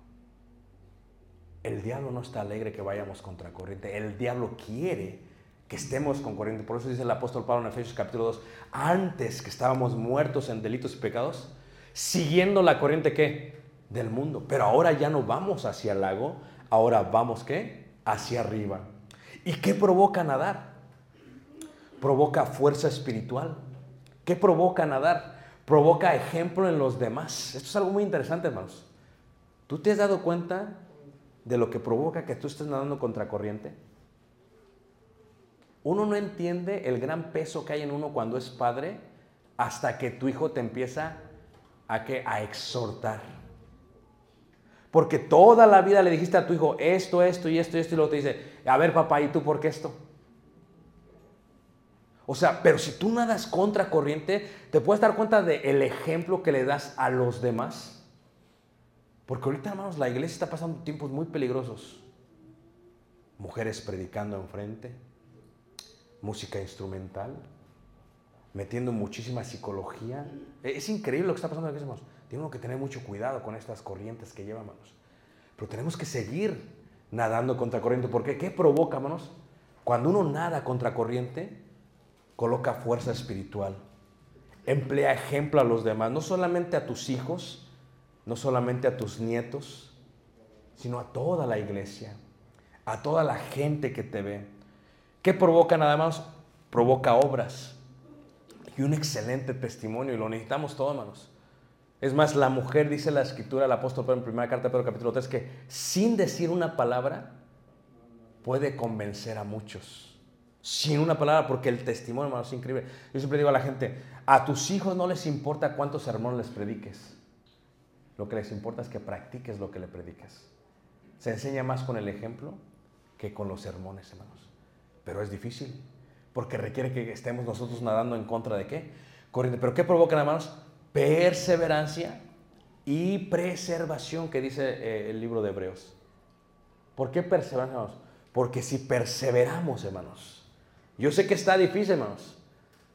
El diablo no está alegre que vayamos contra corriente. El diablo quiere que estemos con corriente. Por eso dice el apóstol Pablo en Efesios capítulo 2, antes que estábamos muertos en delitos y pecados, siguiendo la corriente qué? Del mundo. Pero ahora ya no vamos hacia el lago, ahora vamos qué? Hacia arriba. ¿Y qué provoca nadar? Provoca fuerza espiritual. ¿Qué provoca nadar? Provoca ejemplo en los demás. Esto es algo muy interesante, hermanos. ¿Tú te has dado cuenta de lo que provoca que tú estés nadando contra corriente? Uno no entiende el gran peso que hay en uno cuando es padre hasta que tu hijo te empieza a, que, a exhortar. Porque toda la vida le dijiste a tu hijo esto, esto y esto y esto y luego te dice, a ver papá, ¿y tú por qué esto? O sea, pero si tú nadas contra corriente, te puedes dar cuenta del ejemplo que le das a los demás. Porque ahorita, hermanos, la iglesia está pasando tiempos muy peligrosos. Mujeres predicando enfrente, música instrumental, metiendo muchísima psicología. Es increíble lo que está pasando en la hermanos. Tenemos que tener mucho cuidado con estas corrientes que llevan, hermanos. Pero tenemos que seguir nadando contra corriente. ¿Por qué? ¿Qué provoca, hermanos? Cuando uno nada contra corriente, coloca fuerza espiritual. Emplea ejemplo a los demás, no solamente a tus hijos, no solamente a tus nietos, sino a toda la iglesia, a toda la gente que te ve. ¿Qué provoca nada más? Provoca obras y un excelente testimonio y lo necesitamos todos, hermanos. Es más, la mujer, dice la escritura, el apóstol Pedro en primera carta de Pedro capítulo 3, que sin decir una palabra puede convencer a muchos. Sin una palabra, porque el testimonio, hermanos, es increíble. Yo siempre digo a la gente, a tus hijos no les importa cuántos sermones les prediques. Lo que les importa es que practiques lo que le prediques. Se enseña más con el ejemplo que con los sermones, hermanos. Pero es difícil, porque requiere que estemos nosotros nadando en contra de qué? Corriente. ¿Pero qué provocan, hermanos? Perseverancia y preservación, que dice eh, el libro de Hebreos. ¿Por qué perseverancia, hermanos? Porque si perseveramos, hermanos, yo sé que está difícil, hermanos.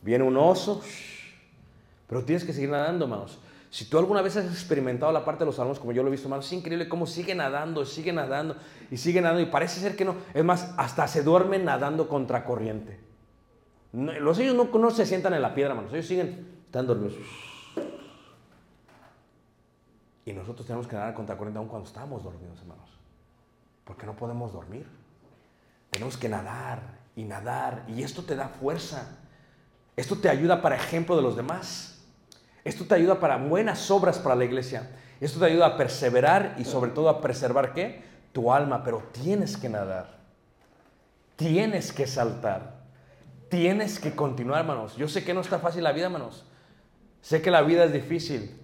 Viene un oso, pero tienes que seguir nadando, hermanos. Si tú alguna vez has experimentado la parte de los salmos, como yo lo he visto, hermanos, es increíble cómo sigue nadando, sigue nadando y sigue nadando. Y parece ser que no. Es más, hasta se duermen nadando contra corriente. Los ellos no, no se sientan en la piedra, hermanos. Ellos siguen, están dormidos. Y nosotros tenemos que nadar contra corriente aún cuando estamos dormidos, hermanos. Porque no podemos dormir. Tenemos que nadar y nadar. Y esto te da fuerza. Esto te ayuda para ejemplo de los demás. Esto te ayuda para buenas obras para la iglesia. Esto te ayuda a perseverar y sobre todo a preservar qué? Tu alma. Pero tienes que nadar. Tienes que saltar. Tienes que continuar, hermanos. Yo sé que no está fácil la vida, hermanos. Sé que la vida es difícil.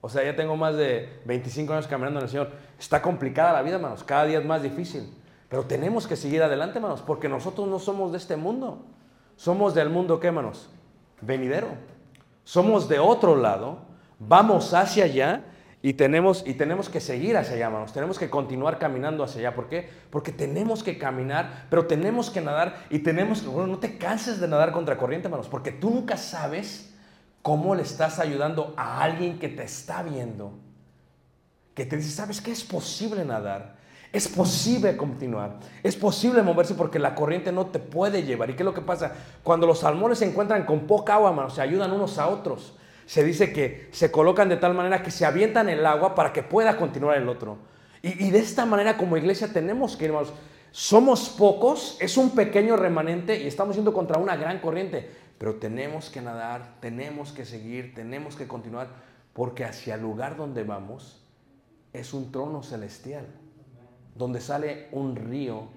O sea, ya tengo más de 25 años caminando en el Señor. Está complicada la vida, hermanos. Cada día es más difícil. Pero tenemos que seguir adelante, hermanos, porque nosotros no somos de este mundo. Somos del mundo, ¿qué, hermanos? Venidero. Somos de otro lado. Vamos hacia allá y tenemos, y tenemos que seguir hacia allá, hermanos. Tenemos que continuar caminando hacia allá. ¿Por qué? Porque tenemos que caminar, pero tenemos que nadar y tenemos que... Bueno, no te canses de nadar contra corriente, hermanos, porque tú nunca sabes cómo le estás ayudando a alguien que te está viendo. Que te dice, ¿sabes qué? Es posible nadar. Es posible continuar. Es posible moverse porque la corriente no te puede llevar. ¿Y qué es lo que pasa? Cuando los salmones se encuentran con poca agua, hermanos, se ayudan unos a otros. Se dice que se colocan de tal manera que se avientan el agua para que pueda continuar el otro. Y, de esta manera como iglesia tenemos que hermanos. Somos pocos, es un pequeño remanente y estamos yendo contra una gran corriente. Pero tenemos que nadar, tenemos que seguir, tenemos que continuar, porque hacia el lugar donde vamos es un trono celestial, donde sale un río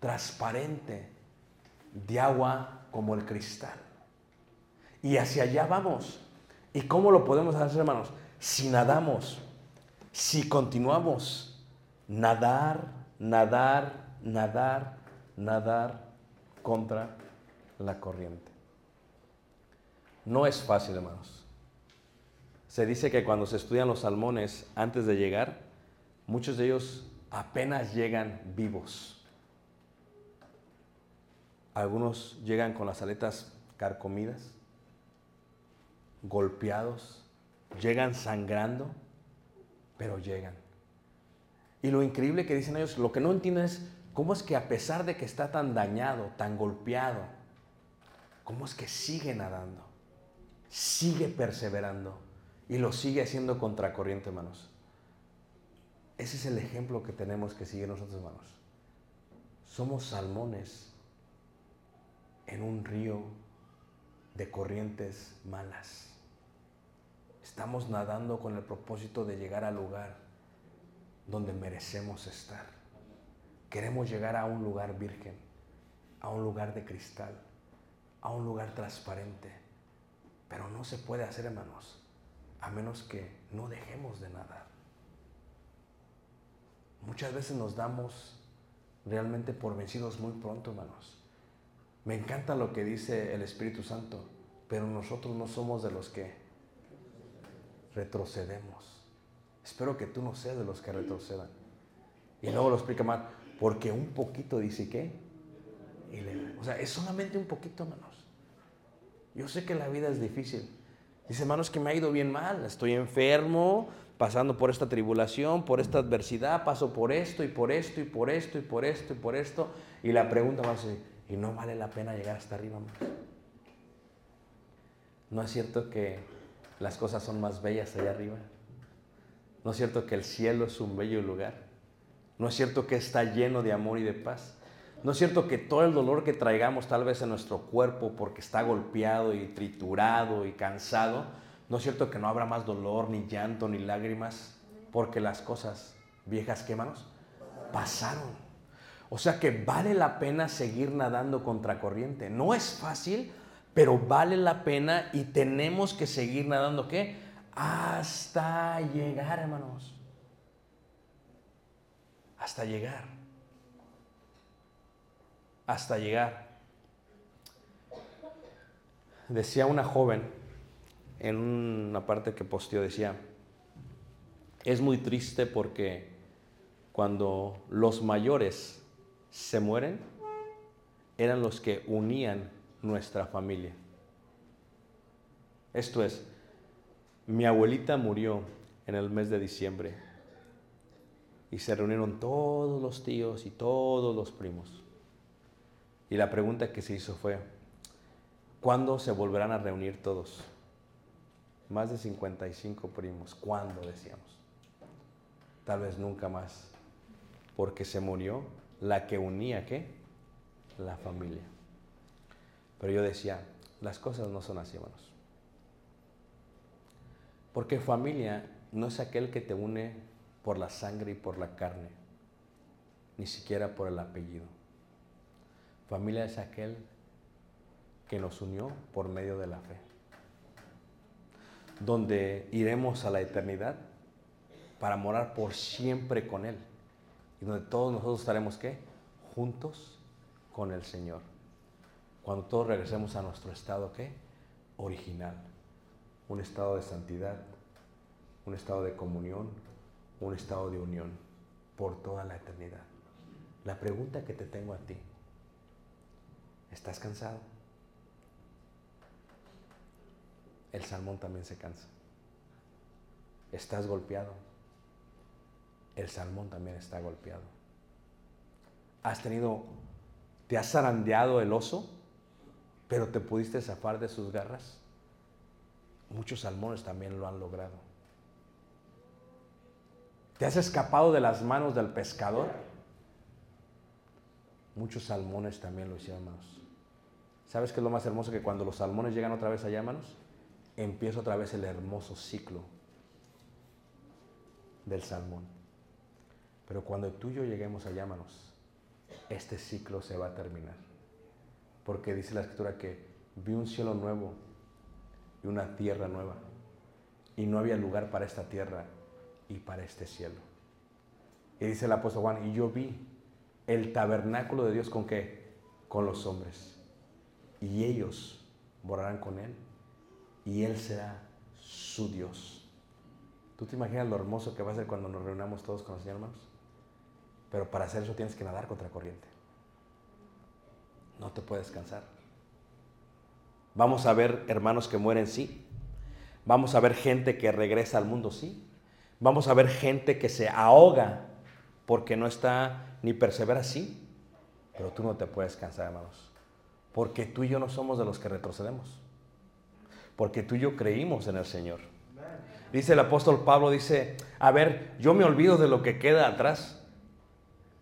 transparente de agua como el cristal. Y hacia allá vamos. ¿Y cómo lo podemos hacer, hermanos? Si nadamos, si continuamos, nadar, nadar, nadar, nadar contra la corriente. No es fácil, hermanos. Se dice que cuando se estudian los salmones antes de llegar, muchos de ellos apenas llegan vivos. Algunos llegan con las aletas carcomidas, golpeados, llegan sangrando, pero llegan. Y lo increíble que dicen ellos, lo que no entienden es cómo es que a pesar de que está tan dañado, tan golpeado, cómo es que sigue nadando, sigue perseverando y lo sigue haciendo contracorriente, hermanos. Ese es el ejemplo que tenemos que seguir nosotros, hermanos. Somos salmones en un río de corrientes malas. Estamos nadando con el propósito de llegar al lugar donde merecemos estar. Queremos llegar a un lugar virgen, a un lugar de cristal, a un lugar transparente. Pero no se puede hacer, hermanos, a menos que no dejemos de nadar. Muchas veces nos damos realmente por vencidos muy pronto, hermanos. Me encanta lo que dice el Espíritu Santo, pero nosotros no somos de los que retrocedemos. Espero que tú no seas de los que retrocedan. Y luego lo explica mal, porque un poquito dice qué. O sea, es solamente un poquito, hermanos. Yo sé que la vida es difícil. Dice, hermanos, que me ha ido bien mal. Estoy enfermo, pasando por esta tribulación, por esta adversidad, paso por esto y por esto y por esto y por esto y por esto. Y la pregunta va a ser, ¿y no vale la pena llegar hasta arriba? hermanos? ¿No es cierto que las cosas son más bellas allá arriba? ¿No es cierto que el cielo es un bello lugar? ¿No es cierto que está lleno de amor y de paz? ¿No es cierto que todo el dolor que traigamos tal vez en nuestro cuerpo porque está golpeado y triturado y cansado, no es cierto que no habrá más dolor, ni llanto, ni lágrimas, porque las cosas viejas, ¿qué manos? Pasaron. O sea que vale la pena seguir nadando contracorriente. No es fácil, pero vale la pena y tenemos que seguir nadando, ¿qué? Hasta llegar, hermanos. Hasta llegar. Hasta llegar. Decía una joven en una parte que posteó, decía, es muy triste porque cuando los mayores se mueren, eran los que unían nuestra familia. Esto es, mi abuelita murió en el mes de diciembre y se reunieron todos los tíos y todos los primos. Y la pregunta que se hizo fue, ¿cuándo se volverán a reunir todos? Más de 55 primos, ¿cuándo decíamos? Tal vez nunca más, porque se murió la que unía, ¿qué? La familia. Pero yo decía, las cosas no son así, hermanos. Porque familia no es aquel que te une por la sangre y por la carne, ni siquiera por el apellido. Familia es aquel que nos unió por medio de la fe, donde iremos a la eternidad para morar por siempre con Él, y donde todos nosotros estaremos qué? Juntos con el Señor. Cuando todos regresemos a nuestro estado qué? Original, un estado de santidad, un estado de comunión, un estado de unión por toda la eternidad. La pregunta que te tengo a ti, ¿estás cansado? El salmón también se cansa. ¿Estás golpeado? El salmón también está golpeado. ¿Has tenido, te has zarandeado el oso, pero te pudiste zafar de sus garras? Muchos salmones también lo han logrado. ¿Te has escapado de las manos del pescador? Muchos salmones también lo hicieron, hermanos. ¿Sabes qué es lo más hermoso? Que cuando los salmones llegan otra vez allá, hermanos, empieza otra vez el hermoso ciclo del salmón. Pero cuando tú y yo lleguemos allá, hermanos, este ciclo se va a terminar. Porque dice la escritura que vi un cielo nuevo y una tierra nueva. Y no había lugar para esta tierra y para este cielo. Y dice el apóstol Juan, y yo vi el tabernáculo de Dios con qué? Con los hombres. Y ellos morarán con Él. Y Él será su Dios. ¿Tú te imaginas lo hermoso que va a ser cuando nos reunamos todos con los Señor, hermanos? Pero para hacer eso tienes que nadar contra corriente. No te puedes cansar. Vamos a ver hermanos que mueren, sí. Vamos a ver gente que regresa al mundo, sí. Vamos a ver gente que se ahoga porque no está ni persevera, sí. Pero tú no te puedes cansar, hermanos. Porque tú y yo no somos de los que retrocedemos. Porque tú y yo creímos en el Señor. Dice el apóstol Pablo, dice, a ver, yo me olvido de lo que queda atrás.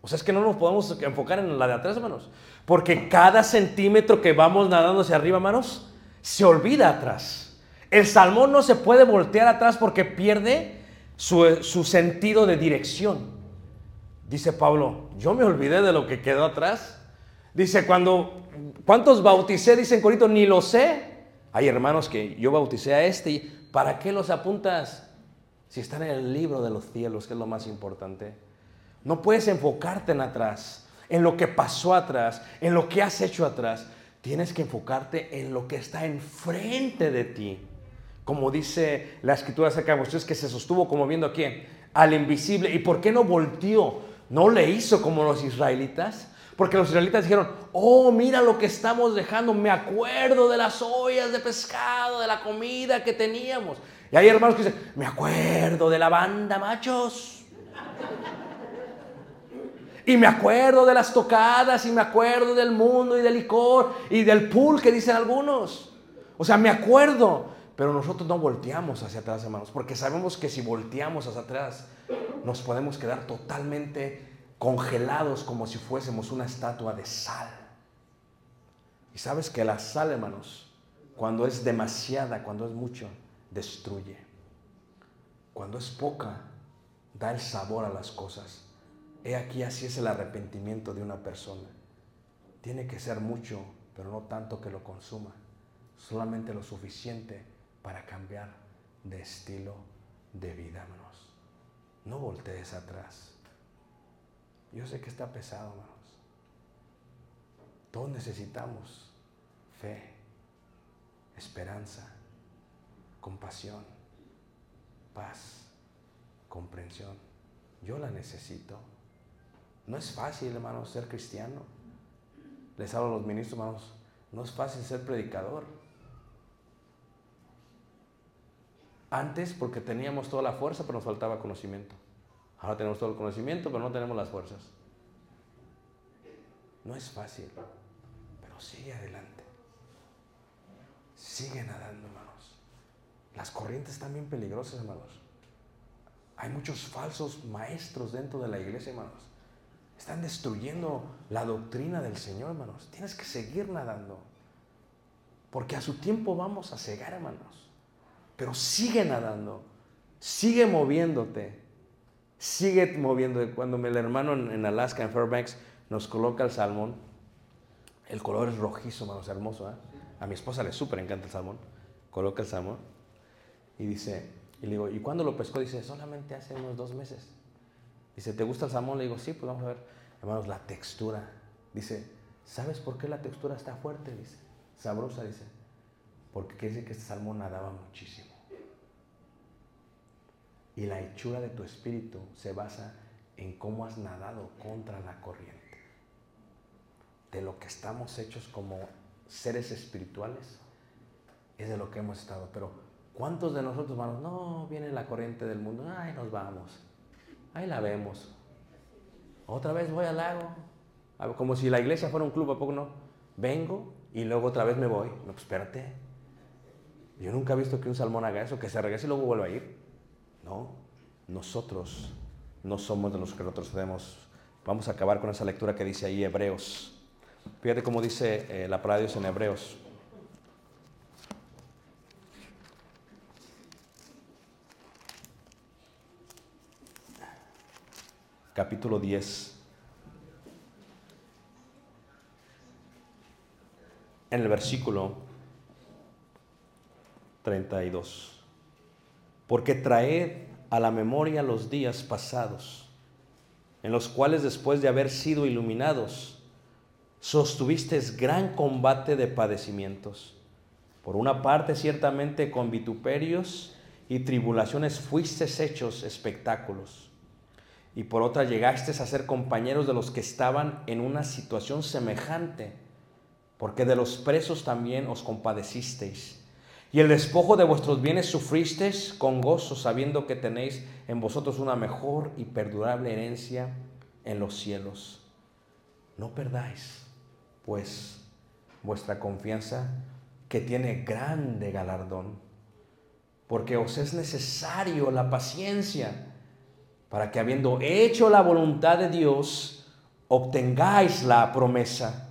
O sea, es que no nos podemos enfocar en la de atrás, hermanos. Porque cada centímetro que vamos nadando hacia arriba, hermanos, se olvida atrás. El salmón no se puede voltear atrás porque pierde su, su sentido de dirección. Dice Pablo, yo me olvidé de lo que quedó atrás. Dice, cuando, ¿cuántos bauticé? Dice en Corito, ni lo sé. Hay hermanos que yo bauticé a este y ¿para qué los apuntas? Si están en el libro de los cielos, que es lo más importante. No puedes enfocarte en atrás, en lo que pasó atrás, en lo que has hecho atrás. Tienes que enfocarte en lo que está enfrente de ti. Como dice la escritura acerca de Moisés, que se sostuvo como viendo a quién? Al invisible. ¿Y por qué no volteó? ¿No le hizo como los israelitas? Porque los israelitas dijeron, oh, mira lo que estamos dejando, me acuerdo de las ollas de pescado, de la comida que teníamos. Y hay hermanos que dicen, me acuerdo de la banda, machos. Y me acuerdo de las tocadas, y me acuerdo del mundo y del licor y del pool que dicen algunos. O sea, me acuerdo, pero nosotros no volteamos hacia atrás, hermanos, porque sabemos que si volteamos hacia atrás, nos podemos quedar totalmente congelados como si fuésemos una estatua de sal. Y sabes que la sal, hermanos, cuando es demasiada, cuando es mucho, destruye. Cuando es poca, da el sabor a las cosas. He aquí así es el arrepentimiento de una persona. Tiene que ser mucho, pero no tanto que lo consuma. Solamente lo suficiente para cambiar de estilo de vida, hermanos. No voltees atrás. Yo sé que está pesado, hermanos. Todos necesitamos fe, esperanza, compasión, paz, comprensión. Yo la necesito. No es fácil, hermanos, ser cristiano. Les hablo a los ministros, hermanos. No es fácil ser predicador. Antes porque teníamos toda la fuerza, pero nos faltaba conocimiento. Ahora tenemos todo el conocimiento, pero no tenemos las fuerzas. No es fácil, pero sigue adelante. Sigue nadando, hermanos. Las corrientes están bien peligrosas, hermanos. Hay muchos falsos maestros dentro de la iglesia, hermanos. Están destruyendo la doctrina del Señor, hermanos. Tienes que seguir nadando. Porque a su tiempo vamos a cegar, hermanos. Pero sigue nadando. Sigue moviéndote. Sigue moviendo. Cuando el hermano en Alaska, en Fairbanks, nos coloca el salmón, el color es rojizo, hermanos, hermoso. ¿eh? A mi esposa le súper encanta el salmón. Coloca el salmón y dice, y le digo, ¿y cuándo lo pescó? Dice, solamente hace unos dos meses. Dice, ¿te gusta el salmón? Le digo, sí, pues vamos a ver. Hermanos, la textura. Dice, ¿sabes por qué la textura está fuerte? Dice, sabrosa, dice. Porque quiere decir que este salmón nadaba muchísimo. Y la hechura de tu espíritu se basa en cómo has nadado contra la corriente. De lo que estamos hechos como seres espirituales es de lo que hemos estado. Pero ¿cuántos de nosotros vamos? No, viene la corriente del mundo, ay, nos vamos. Ahí la vemos. Otra vez voy al lago. Como si la iglesia fuera un club, ¿a poco no? Vengo y luego otra vez me voy. No, pues espérate. Yo nunca he visto que un salmón haga eso, que se regrese y luego vuelva a ir. No, nosotros no somos de los que retrocedemos. Vamos a acabar con esa lectura que dice ahí Hebreos. Fíjate cómo dice eh, la palabra en Hebreos. Capítulo 10. en el versículo 32. Porque traed a la memoria los días pasados, en los cuales después de haber sido iluminados, sostuvisteis gran combate de padecimientos. Por una parte, ciertamente con vituperios y tribulaciones fuisteis hechos espectáculos. Y por otra llegasteis a ser compañeros de los que estaban en una situación semejante, porque de los presos también os compadecisteis. Y el despojo de vuestros bienes sufristeis con gozo, sabiendo que tenéis en vosotros una mejor y perdurable herencia en los cielos. No perdáis, pues, vuestra confianza, que tiene grande galardón, porque os es necesario la paciencia, para que habiendo hecho la voluntad de Dios, obtengáis la promesa.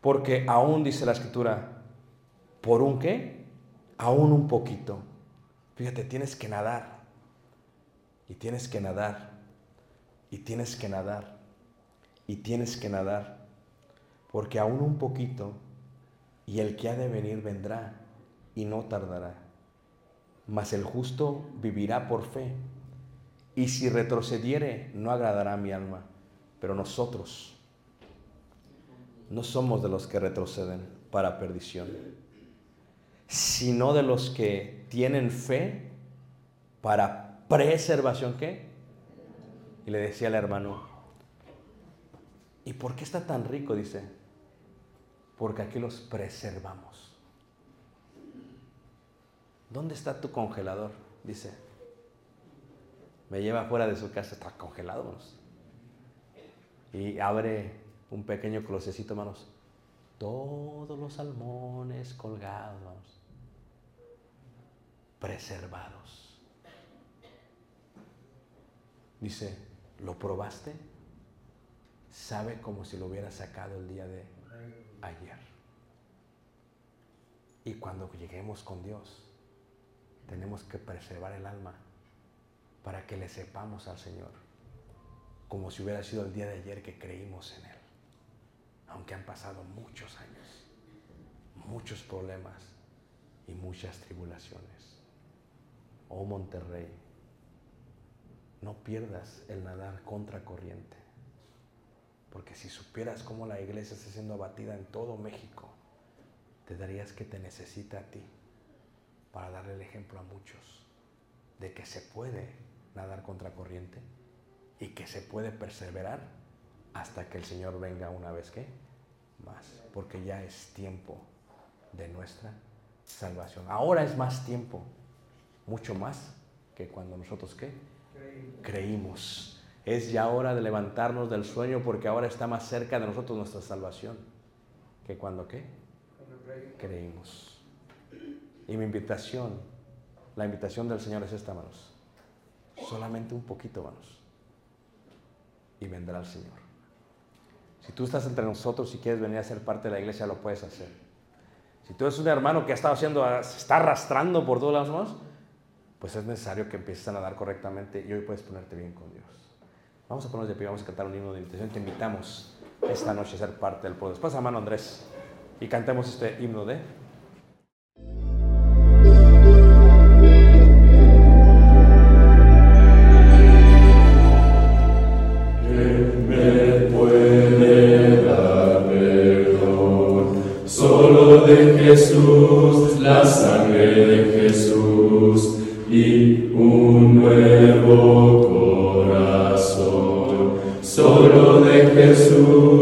Porque aún dice la escritura, ¿por un qué? Aún un poquito. Fíjate, tienes que nadar. Y tienes que nadar. Y tienes que nadar. Y tienes que nadar. Porque aún un poquito. Y el que ha de venir vendrá. Y no tardará. Mas el justo vivirá por fe. Y si retrocediere, no agradará a mi alma. Pero nosotros no somos de los que retroceden para perdición sino de los que tienen fe para preservación, ¿qué? Y le decía al hermano, ¿y por qué está tan rico? Dice, porque aquí los preservamos. ¿Dónde está tu congelador? Dice, me lleva fuera de su casa, está congelado. Y abre un pequeño closecito, hermanos. Todos los salmones colgados, preservados. Dice, ¿lo probaste? Sabe como si lo hubiera sacado el día de ayer. Y cuando lleguemos con Dios, tenemos que preservar el alma para que le sepamos al Señor, como si hubiera sido el día de ayer que creímos en Él. Aunque han pasado muchos años, muchos problemas y muchas tribulaciones. Oh Monterrey, no pierdas el nadar contra corriente. Porque si supieras cómo la iglesia está siendo abatida en todo México, te darías que te necesita a ti para darle el ejemplo a muchos de que se puede nadar contra corriente y que se puede perseverar hasta que el Señor venga una vez que más, porque ya es tiempo de nuestra salvación. Ahora es más tiempo mucho más que cuando nosotros qué? Creímos. Es ya hora de levantarnos del sueño porque ahora está más cerca de nosotros nuestra salvación que cuando qué? Creímos. Y mi invitación, la invitación del Señor es esta, manos. Solamente un poquito, manos. Y vendrá el Señor. Si tú estás entre nosotros y quieres venir a ser parte de la iglesia, lo puedes hacer. Si tú eres un hermano que ha estado haciendo, se está arrastrando por todos lados, pues es necesario que empieces a nadar correctamente y hoy puedes ponerte bien con Dios. Vamos a ponernos de pie, vamos a cantar un himno de invitación. Te invitamos esta noche a ser parte del pueblo. Después a mano Andrés y cantemos este himno de... Jesús,